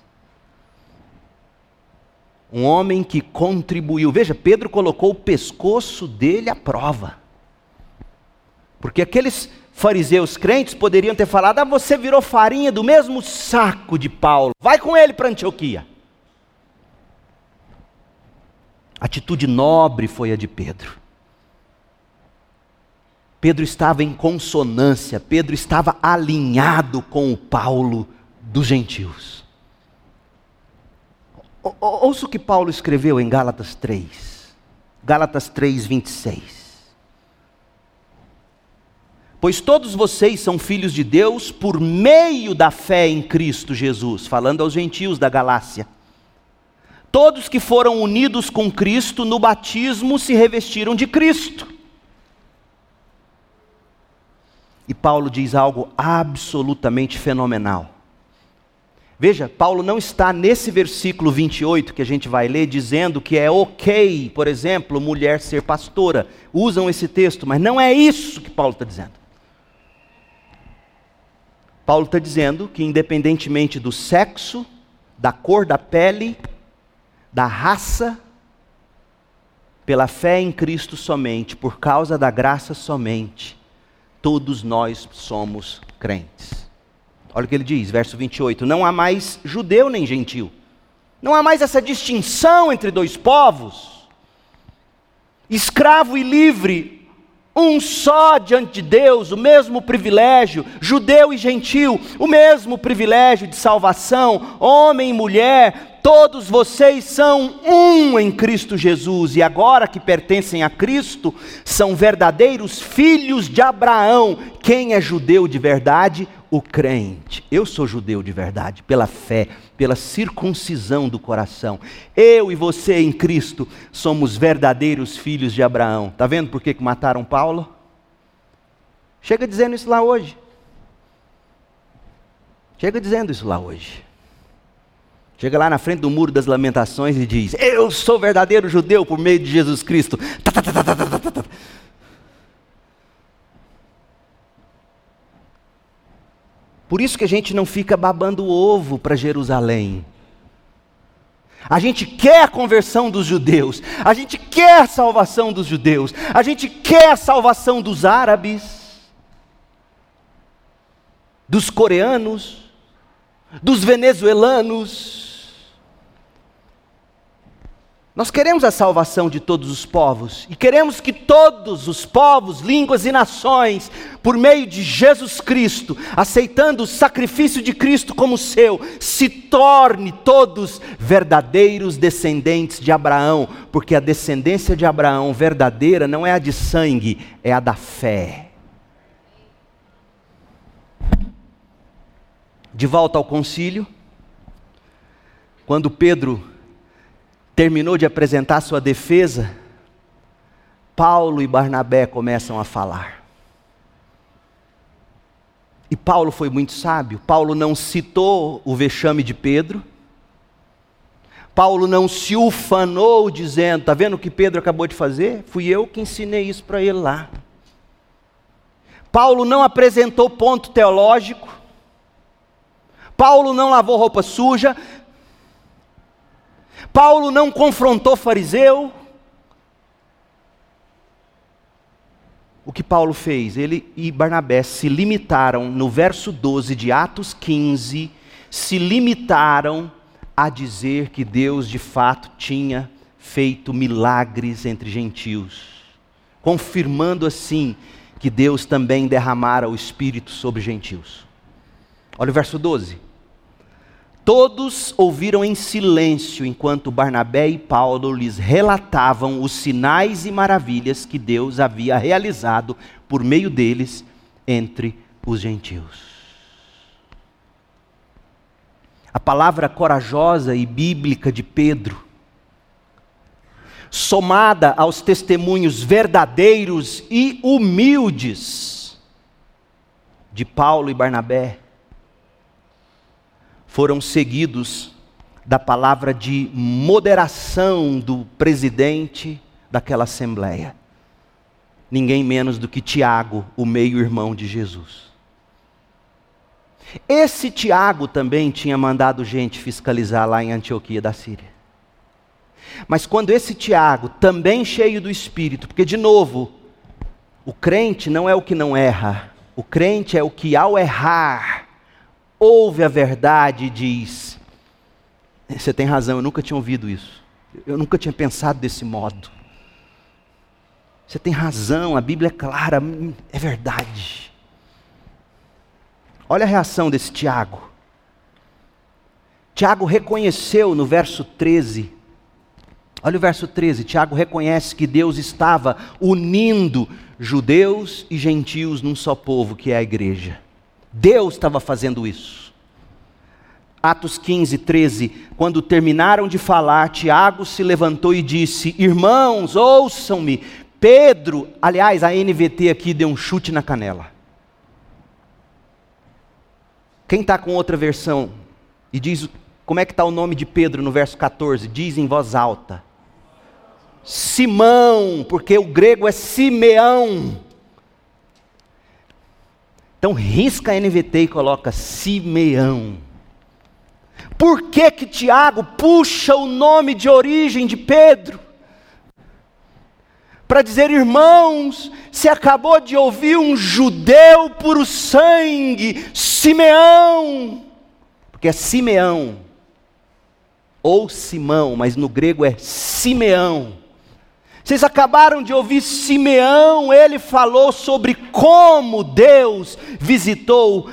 Um homem que contribuiu. Veja, Pedro colocou o pescoço dele à prova. Porque aqueles fariseus crentes poderiam ter falado: ah, você virou farinha do mesmo saco de Paulo, vai com ele para Antioquia. Atitude nobre foi a de Pedro. Pedro estava em consonância, Pedro estava alinhado com o Paulo dos gentios. Ouça o que Paulo escreveu em Gálatas 3. Gálatas 3, 26. Pois todos vocês são filhos de Deus por meio da fé em Cristo Jesus, falando aos gentios da Galácia. Todos que foram unidos com Cristo no batismo se revestiram de Cristo. E Paulo diz algo absolutamente fenomenal. Veja, Paulo não está nesse versículo 28 que a gente vai ler dizendo que é ok, por exemplo, mulher ser pastora. Usam esse texto, mas não é isso que Paulo está dizendo. Paulo está dizendo que, independentemente do sexo, da cor da pele, da raça, pela fé em Cristo somente, por causa da graça somente, todos nós somos crentes. Olha o que ele diz, verso 28. Não há mais judeu nem gentil. Não há mais essa distinção entre dois povos. Escravo e livre, um só diante de Deus, o mesmo privilégio, judeu e gentil, o mesmo privilégio de salvação, homem e mulher, todos vocês são um em Cristo Jesus, e agora que pertencem a Cristo, são verdadeiros filhos de Abraão. Quem é judeu de verdade? O crente. Eu sou judeu de verdade, pela fé, pela circuncisão do coração. Eu e você em Cristo somos verdadeiros filhos de Abraão. Está vendo por que mataram Paulo? Chega dizendo isso lá hoje. Chega dizendo isso lá hoje. Chega lá na frente do muro das lamentações e diz: Eu sou verdadeiro judeu por meio de Jesus Cristo. Por isso que a gente não fica babando o ovo para Jerusalém. A gente quer a conversão dos judeus, a gente quer a salvação dos judeus, a gente quer a salvação dos árabes, dos coreanos, dos venezuelanos, nós queremos a salvação de todos os povos e queremos que todos os povos, línguas e nações, por meio de Jesus Cristo, aceitando o sacrifício de Cristo como seu, se torne todos verdadeiros descendentes de Abraão, porque a descendência de Abraão verdadeira não é a de sangue, é a da fé. De volta ao concílio, quando Pedro terminou de apresentar sua defesa, Paulo e Barnabé começam a falar. E Paulo foi muito sábio. Paulo não citou o vexame de Pedro. Paulo não se ufanou dizendo: Está vendo o que Pedro acabou de fazer? Fui eu que ensinei isso para ele lá. Paulo não apresentou ponto teológico. Paulo não lavou roupa suja. Paulo não confrontou fariseu. O que Paulo fez? Ele e Barnabé se limitaram, no verso 12 de Atos 15, se limitaram a dizer que Deus de fato tinha feito milagres entre gentios, confirmando assim que Deus também derramara o Espírito sobre gentios. Olha o verso 12. Todos ouviram em silêncio enquanto Barnabé e Paulo lhes relatavam os sinais e maravilhas que Deus havia realizado por meio deles entre os gentios. A palavra corajosa e bíblica de Pedro, somada aos testemunhos verdadeiros e humildes de Paulo e Barnabé, foram seguidos da palavra de moderação do presidente daquela assembleia. Ninguém menos do que Tiago, o meio-irmão de Jesus. Esse Tiago também tinha mandado gente fiscalizar lá em Antioquia da Síria. Mas quando esse Tiago, também cheio do Espírito, porque de novo, o crente não é o que não erra, o crente é o que ao errar, ouve a verdade e diz: Você tem razão, eu nunca tinha ouvido isso, eu nunca tinha pensado desse modo. Você tem razão, a Bíblia é clara, é verdade. Olha a reação desse Tiago. Tiago reconheceu no verso 13, olha o verso 13: Tiago reconhece que Deus estava unindo judeus e gentios num só povo, que é a igreja. Deus estava fazendo isso. Atos 15, 13, quando terminaram de falar, Tiago se levantou e disse: Irmãos, ouçam-me. Pedro, aliás, a NVT aqui deu um chute na canela. Quem está com outra versão e diz como é que está o nome de Pedro no verso 14? Diz em voz alta: Simão, porque o grego é Simeão. Então risca a NVT e coloca Simeão. Por que que Tiago puxa o nome de origem de Pedro? para dizer, irmãos, se acabou de ouvir um judeu puro sangue, Simeão, porque é Simeão, ou Simão, mas no grego é Simeão. Vocês acabaram de ouvir Simeão, ele falou sobre como Deus visitou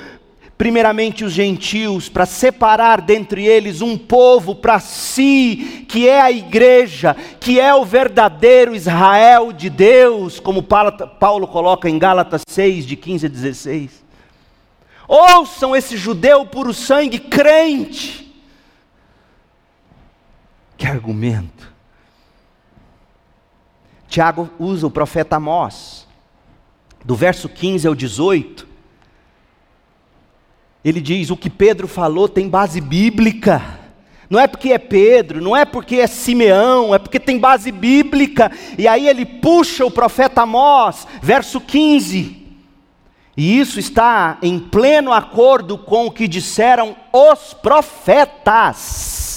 primeiramente os gentios, para separar dentre eles um povo para si, que é a igreja, que é o verdadeiro Israel de Deus, como Paulo coloca em Gálatas 6, de 15 a 16. Ouçam esse judeu puro sangue crente. Que argumento. Tiago usa o profeta Amós, do verso 15 ao 18, ele diz: o que Pedro falou tem base bíblica. Não é porque é Pedro, não é porque é Simeão, é porque tem base bíblica. E aí ele puxa o profeta Amós, verso 15. E isso está em pleno acordo com o que disseram os profetas.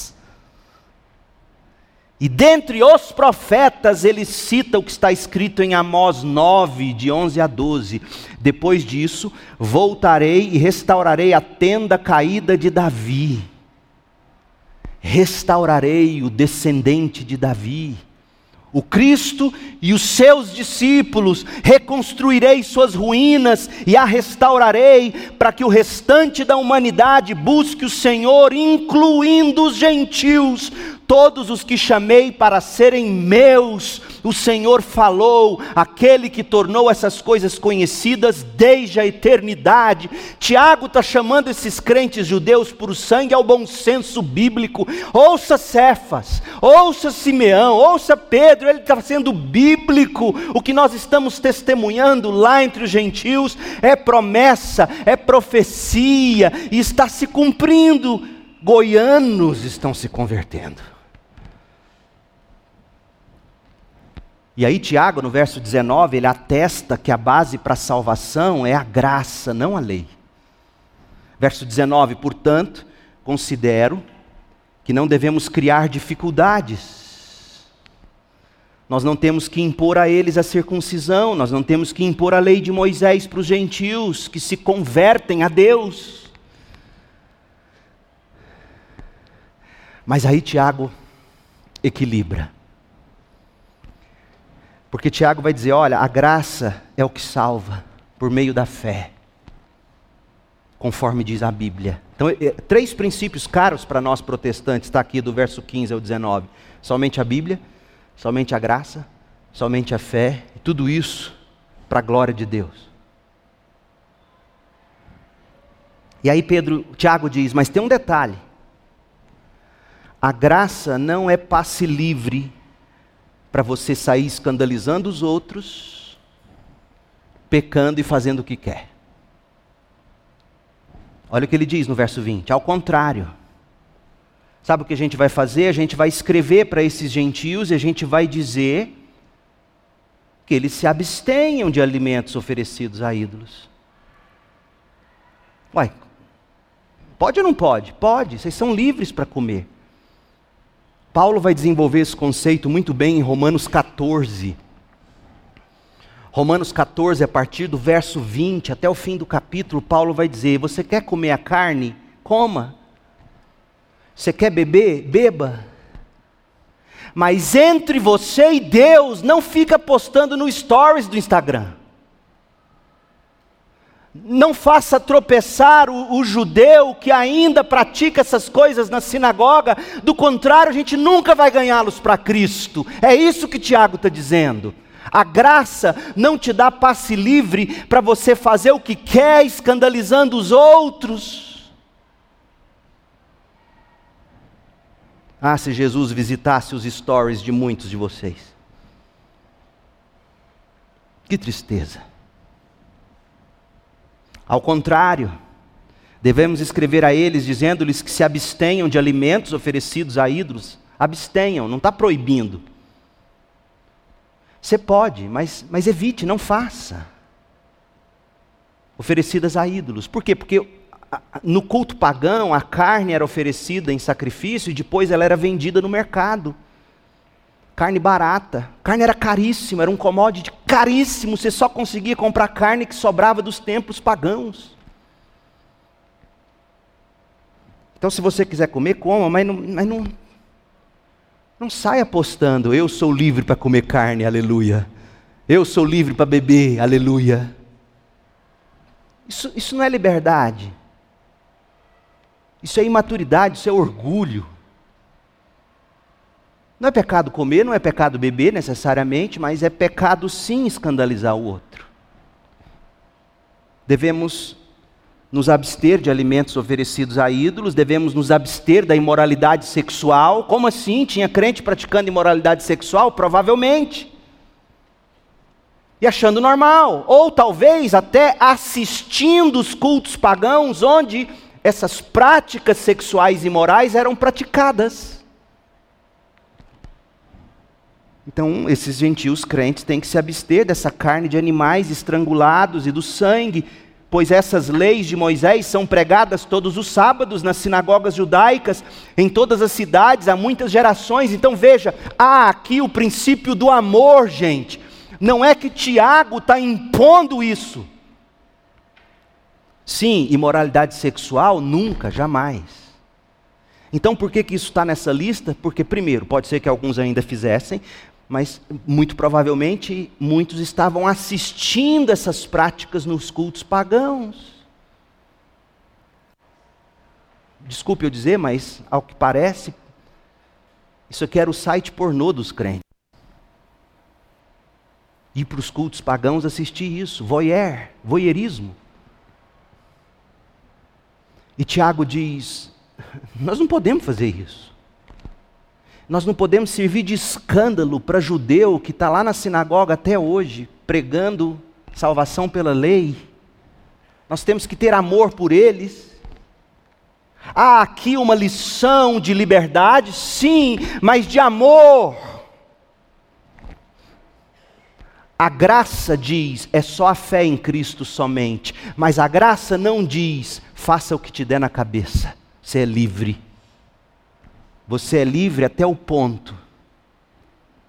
E dentre os profetas, ele cita o que está escrito em Amós 9, de 11 a 12. Depois disso, voltarei e restaurarei a tenda caída de Davi. Restaurarei o descendente de Davi o Cristo e os seus discípulos, reconstruirei suas ruínas e a restaurarei, para que o restante da humanidade busque o Senhor, incluindo os gentios, todos os que chamei para serem meus, o Senhor falou, aquele que tornou essas coisas conhecidas desde a eternidade. Tiago está chamando esses crentes judeus por sangue ao bom senso bíblico. Ouça Cefas, ouça Simeão, ouça Pedro, ele está sendo bíblico. O que nós estamos testemunhando lá entre os gentios é promessa, é profecia e está se cumprindo. Goianos estão se convertendo. E aí, Tiago, no verso 19, ele atesta que a base para a salvação é a graça, não a lei. Verso 19, portanto, considero que não devemos criar dificuldades. Nós não temos que impor a eles a circuncisão, nós não temos que impor a lei de Moisés para os gentios que se convertem a Deus. Mas aí Tiago equilibra. Porque Tiago vai dizer: olha, a graça é o que salva por meio da fé, conforme diz a Bíblia. Então, é, três princípios caros para nós protestantes, está aqui do verso 15 ao 19: somente a Bíblia, somente a graça, somente a fé, e tudo isso para a glória de Deus. E aí Pedro, Tiago diz, mas tem um detalhe. A graça não é passe livre para você sair escandalizando os outros, pecando e fazendo o que quer. Olha o que ele diz no verso 20: ao contrário. Sabe o que a gente vai fazer? A gente vai escrever para esses gentios e a gente vai dizer que eles se abstenham de alimentos oferecidos a ídolos. Uai, pode ou não pode? Pode, vocês são livres para comer. Paulo vai desenvolver esse conceito muito bem em Romanos 14. Romanos 14, a partir do verso 20 até o fim do capítulo, Paulo vai dizer: Você quer comer a carne? Coma. Você quer beber? Beba. Mas entre você e Deus, não fica postando no stories do Instagram não faça tropeçar o, o, judeu que ainda pratica essas coisas na sinagoga, do contrário, a gente nunca vai ganhá-los para Cristo. É isso que Tiago está dizendo. A graça não te dá passe livre para você fazer o que quer, escandalizando os outros. Ah, se Jesus visitasse os stories de muitos de vocês. Que tristeza. Ao contrário, devemos escrever a eles dizendo-lhes que se abstenham de alimentos oferecidos a ídolos. Abstenham, não está proibindo. Você pode, mas, mas evite, não faça. Oferecidas a ídolos. Por quê? Porque no culto pagão a carne era oferecida em sacrifício e depois ela era vendida no mercado carne barata. Carne era caríssima, era um commodity caríssimo. Você só conseguia comprar carne que sobrava dos templos pagãos. Então, se você quiser comer, coma, mas não, mas não, não saia apostando. Eu sou livre para comer carne, aleluia. Eu sou livre para beber, aleluia. Isso, isso não é liberdade. Isso é imaturidade, isso é orgulho. Não é pecado comer, não é pecado beber necessariamente, mas é pecado sim escandalizar o outro. Devemos nos abster de alimentos oferecidos a ídolos, devemos nos abster da imoralidade sexual. Como assim? Tinha crente praticando imoralidade sexual? Provavelmente. E achando normal. Ou talvez até assistindo os cultos pagãos, onde essas práticas sexuais imorais eram praticadas. Então, esses gentios crentes têm que se abster dessa carne de animais estrangulados e do sangue, pois essas leis de Moisés são pregadas todos os sábados nas sinagogas judaicas, em todas as cidades, há muitas gerações. Então, veja, há aqui o princípio do amor, gente. Não é que Tiago está impondo isso. Sim, imoralidade sexual, nunca, jamais. Então, por que, que isso está nessa lista? Porque, primeiro, pode ser que alguns ainda fizessem, mas muito provavelmente muitos estavam assistindo essas práticas nos cultos pagãos. Desculpe eu dizer, mas ao que parece, isso aqui era o site pornô dos crentes. Ir para os cultos pagãos assistir isso, voyeur, voyeurismo. E Tiago diz: nós não podemos fazer isso. Nós não podemos servir de escândalo para judeu que está lá na sinagoga até hoje, pregando salvação pela lei. Nós temos que ter amor por eles. Há aqui uma lição de liberdade, sim, mas de amor. A graça diz, é só a fé em Cristo somente, mas a graça não diz, faça o que te der na cabeça, você é livre. Você é livre até o ponto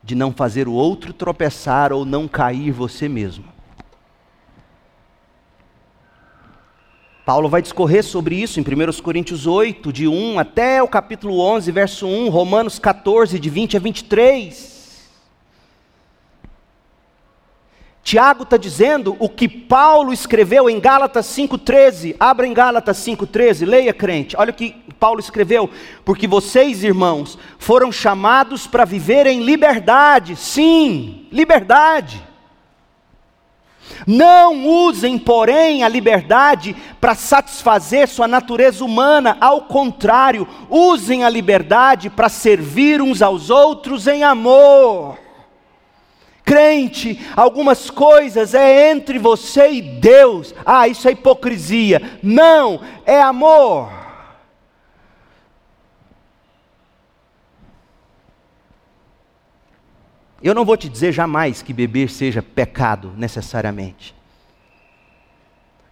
de não fazer o outro tropeçar ou não cair você mesmo. Paulo vai discorrer sobre isso em 1 Coríntios 8, de 1 até o capítulo 11, verso 1, Romanos 14, de 20 a 23. Tiago está dizendo o que Paulo escreveu em Gálatas 5,13. Abra em Gálatas 5,13, leia crente. Olha o que Paulo escreveu. Porque vocês, irmãos, foram chamados para viver em liberdade. Sim, liberdade. Não usem, porém, a liberdade para satisfazer sua natureza humana, ao contrário, usem a liberdade para servir uns aos outros em amor. Crente, algumas coisas é entre você e Deus. Ah, isso é hipocrisia. Não, é amor. Eu não vou te dizer jamais que beber seja pecado necessariamente.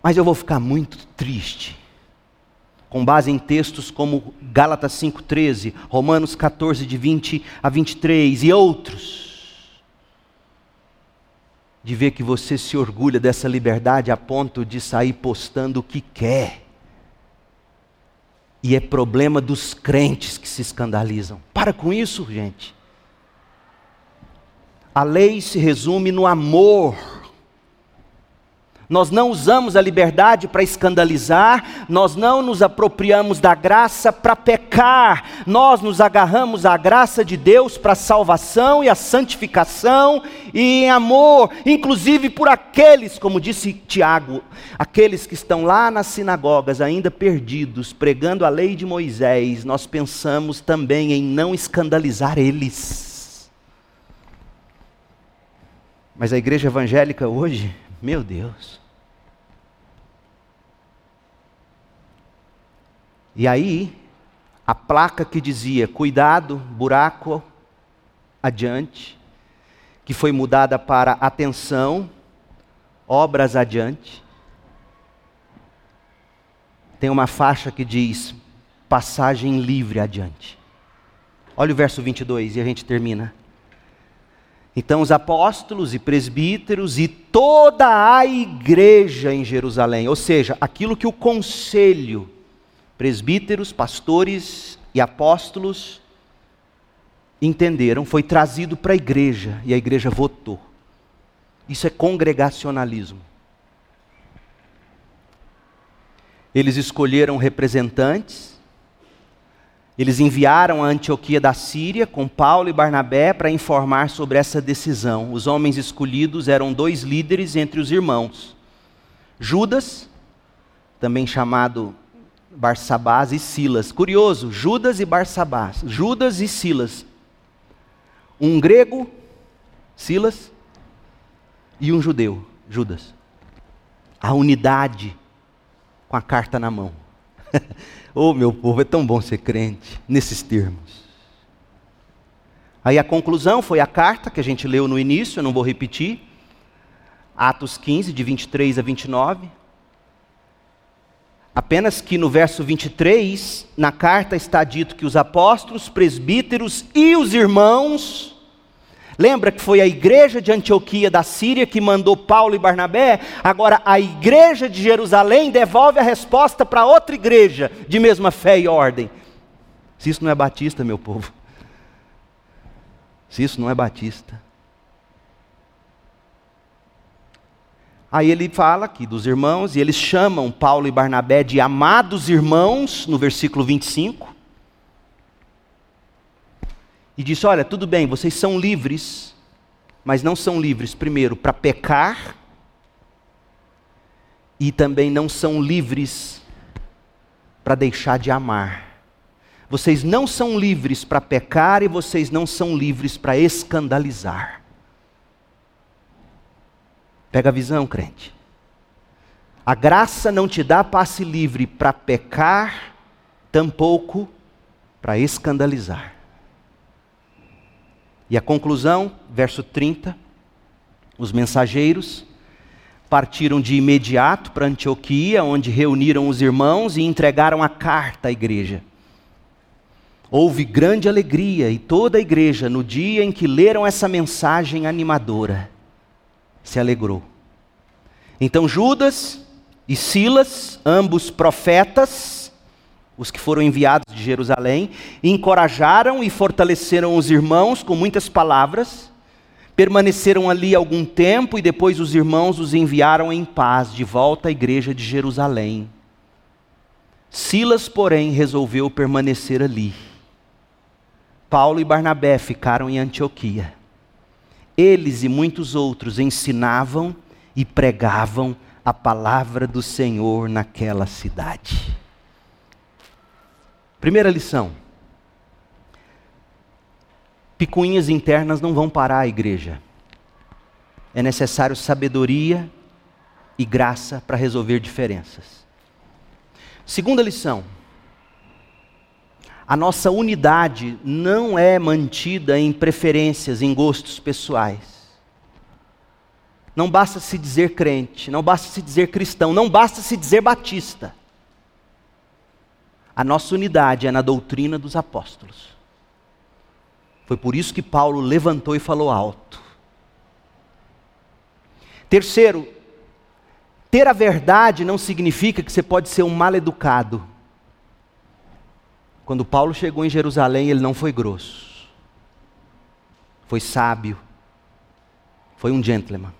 Mas eu vou ficar muito triste com base em textos como Gálatas 5:13, Romanos 14 de 20 a 23 e outros. De ver que você se orgulha dessa liberdade a ponto de sair postando o que quer. E é problema dos crentes que se escandalizam. Para com isso, gente. A lei se resume no amor. Nós não usamos a liberdade para escandalizar, nós não nos apropriamos da graça para pecar, nós nos agarramos à graça de Deus para a salvação e a santificação e em amor, inclusive por aqueles, como disse Tiago, aqueles que estão lá nas sinagogas ainda perdidos, pregando a lei de Moisés, nós pensamos também em não escandalizar eles. Mas a igreja evangélica hoje, meu Deus. E aí, a placa que dizia cuidado, buraco adiante, que foi mudada para atenção, obras adiante. Tem uma faixa que diz passagem livre adiante. Olha o verso 22 e a gente termina. Então, os apóstolos e presbíteros e toda a igreja em Jerusalém, ou seja, aquilo que o conselho, presbíteros, pastores e apóstolos entenderam, foi trazido para a igreja e a igreja votou. Isso é congregacionalismo. Eles escolheram representantes eles enviaram a Antioquia da Síria com Paulo e Barnabé para informar sobre essa decisão. Os homens escolhidos eram dois líderes entre os irmãos: Judas, também chamado Barsabás, e Silas. Curioso, Judas e Barsabás. Judas e Silas. Um grego, Silas, e um judeu, Judas. A unidade com a carta na mão. Oh, meu povo, é tão bom ser crente nesses termos. Aí a conclusão foi a carta que a gente leu no início, eu não vou repetir. Atos 15, de 23 a 29. Apenas que no verso 23, na carta está dito que os apóstolos, presbíteros e os irmãos Lembra que foi a igreja de Antioquia da Síria que mandou Paulo e Barnabé? Agora a igreja de Jerusalém devolve a resposta para outra igreja de mesma fé e ordem. Se isso não é batista, meu povo. Se isso não é batista. Aí ele fala aqui dos irmãos, e eles chamam Paulo e Barnabé de amados irmãos, no versículo 25 e disse: Olha, tudo bem, vocês são livres, mas não são livres, primeiro, para pecar, e também não são livres para deixar de amar. Vocês não são livres para pecar e vocês não são livres para escandalizar. Pega a visão, crente. A graça não te dá passe livre para pecar, tampouco para escandalizar. E a conclusão, verso 30, os mensageiros partiram de imediato para Antioquia, onde reuniram os irmãos e entregaram a carta à igreja. Houve grande alegria e toda a igreja, no dia em que leram essa mensagem animadora, se alegrou. Então Judas e Silas, ambos profetas, os que foram enviados de Jerusalém, encorajaram e fortaleceram os irmãos com muitas palavras, permaneceram ali algum tempo e depois os irmãos os enviaram em paz de volta à igreja de Jerusalém. Silas, porém, resolveu permanecer ali. Paulo e Barnabé ficaram em Antioquia. Eles e muitos outros ensinavam e pregavam a palavra do Senhor naquela cidade. Primeira lição: picuinhas internas não vão parar a igreja. É necessário sabedoria e graça para resolver diferenças. Segunda lição: a nossa unidade não é mantida em preferências, em gostos pessoais. Não basta se dizer crente, não basta se dizer cristão, não basta se dizer batista. A nossa unidade é na doutrina dos apóstolos. Foi por isso que Paulo levantou e falou alto. Terceiro, ter a verdade não significa que você pode ser um mal educado. Quando Paulo chegou em Jerusalém, ele não foi grosso, foi sábio, foi um gentleman.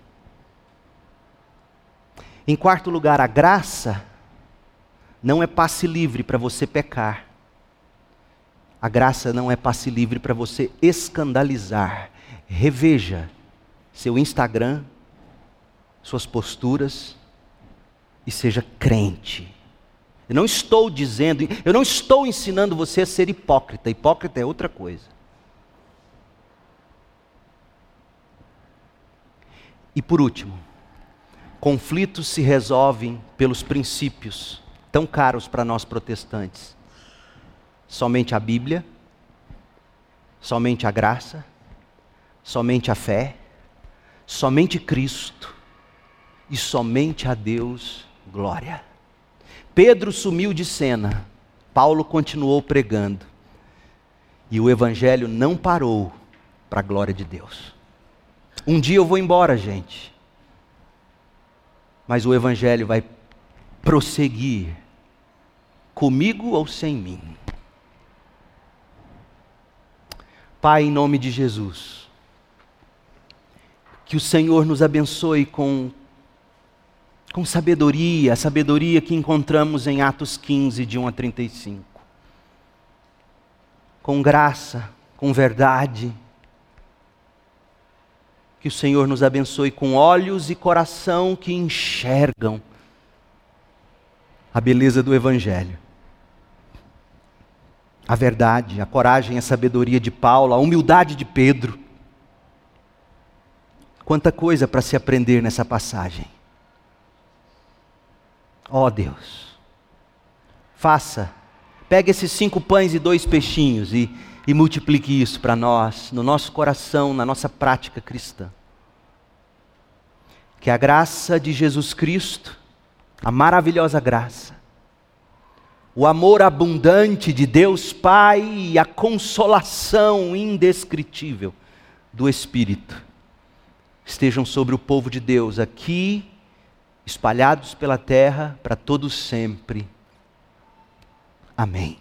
Em quarto lugar, a graça não é passe livre para você pecar. A graça não é passe livre para você escandalizar. Reveja seu Instagram, suas posturas e seja crente. Eu não estou dizendo, eu não estou ensinando você a ser hipócrita. Hipócrita é outra coisa. E por último, conflitos se resolvem pelos princípios tão caros para nós protestantes. Somente a Bíblia, somente a graça, somente a fé, somente Cristo e somente a Deus glória. Pedro sumiu de cena, Paulo continuou pregando e o evangelho não parou para a glória de Deus. Um dia eu vou embora, gente mas o Evangelho vai prosseguir, comigo ou sem mim. Pai, em nome de Jesus, que o Senhor nos abençoe com, com sabedoria, a sabedoria que encontramos em Atos 15, de 1 a 35. Com graça, com verdade, que o Senhor nos abençoe com olhos e coração que enxergam a beleza do Evangelho. A verdade, a coragem, a sabedoria de Paulo, a humildade de Pedro. Quanta coisa para se aprender nessa passagem. Ó oh Deus, faça, pegue esses cinco pães e dois peixinhos e e multiplique isso para nós, no nosso coração, na nossa prática cristã. Que a graça de Jesus Cristo, a maravilhosa graça, o amor abundante de Deus Pai e a consolação indescritível do Espírito estejam sobre o povo de Deus aqui, espalhados pela terra para todos sempre. Amém.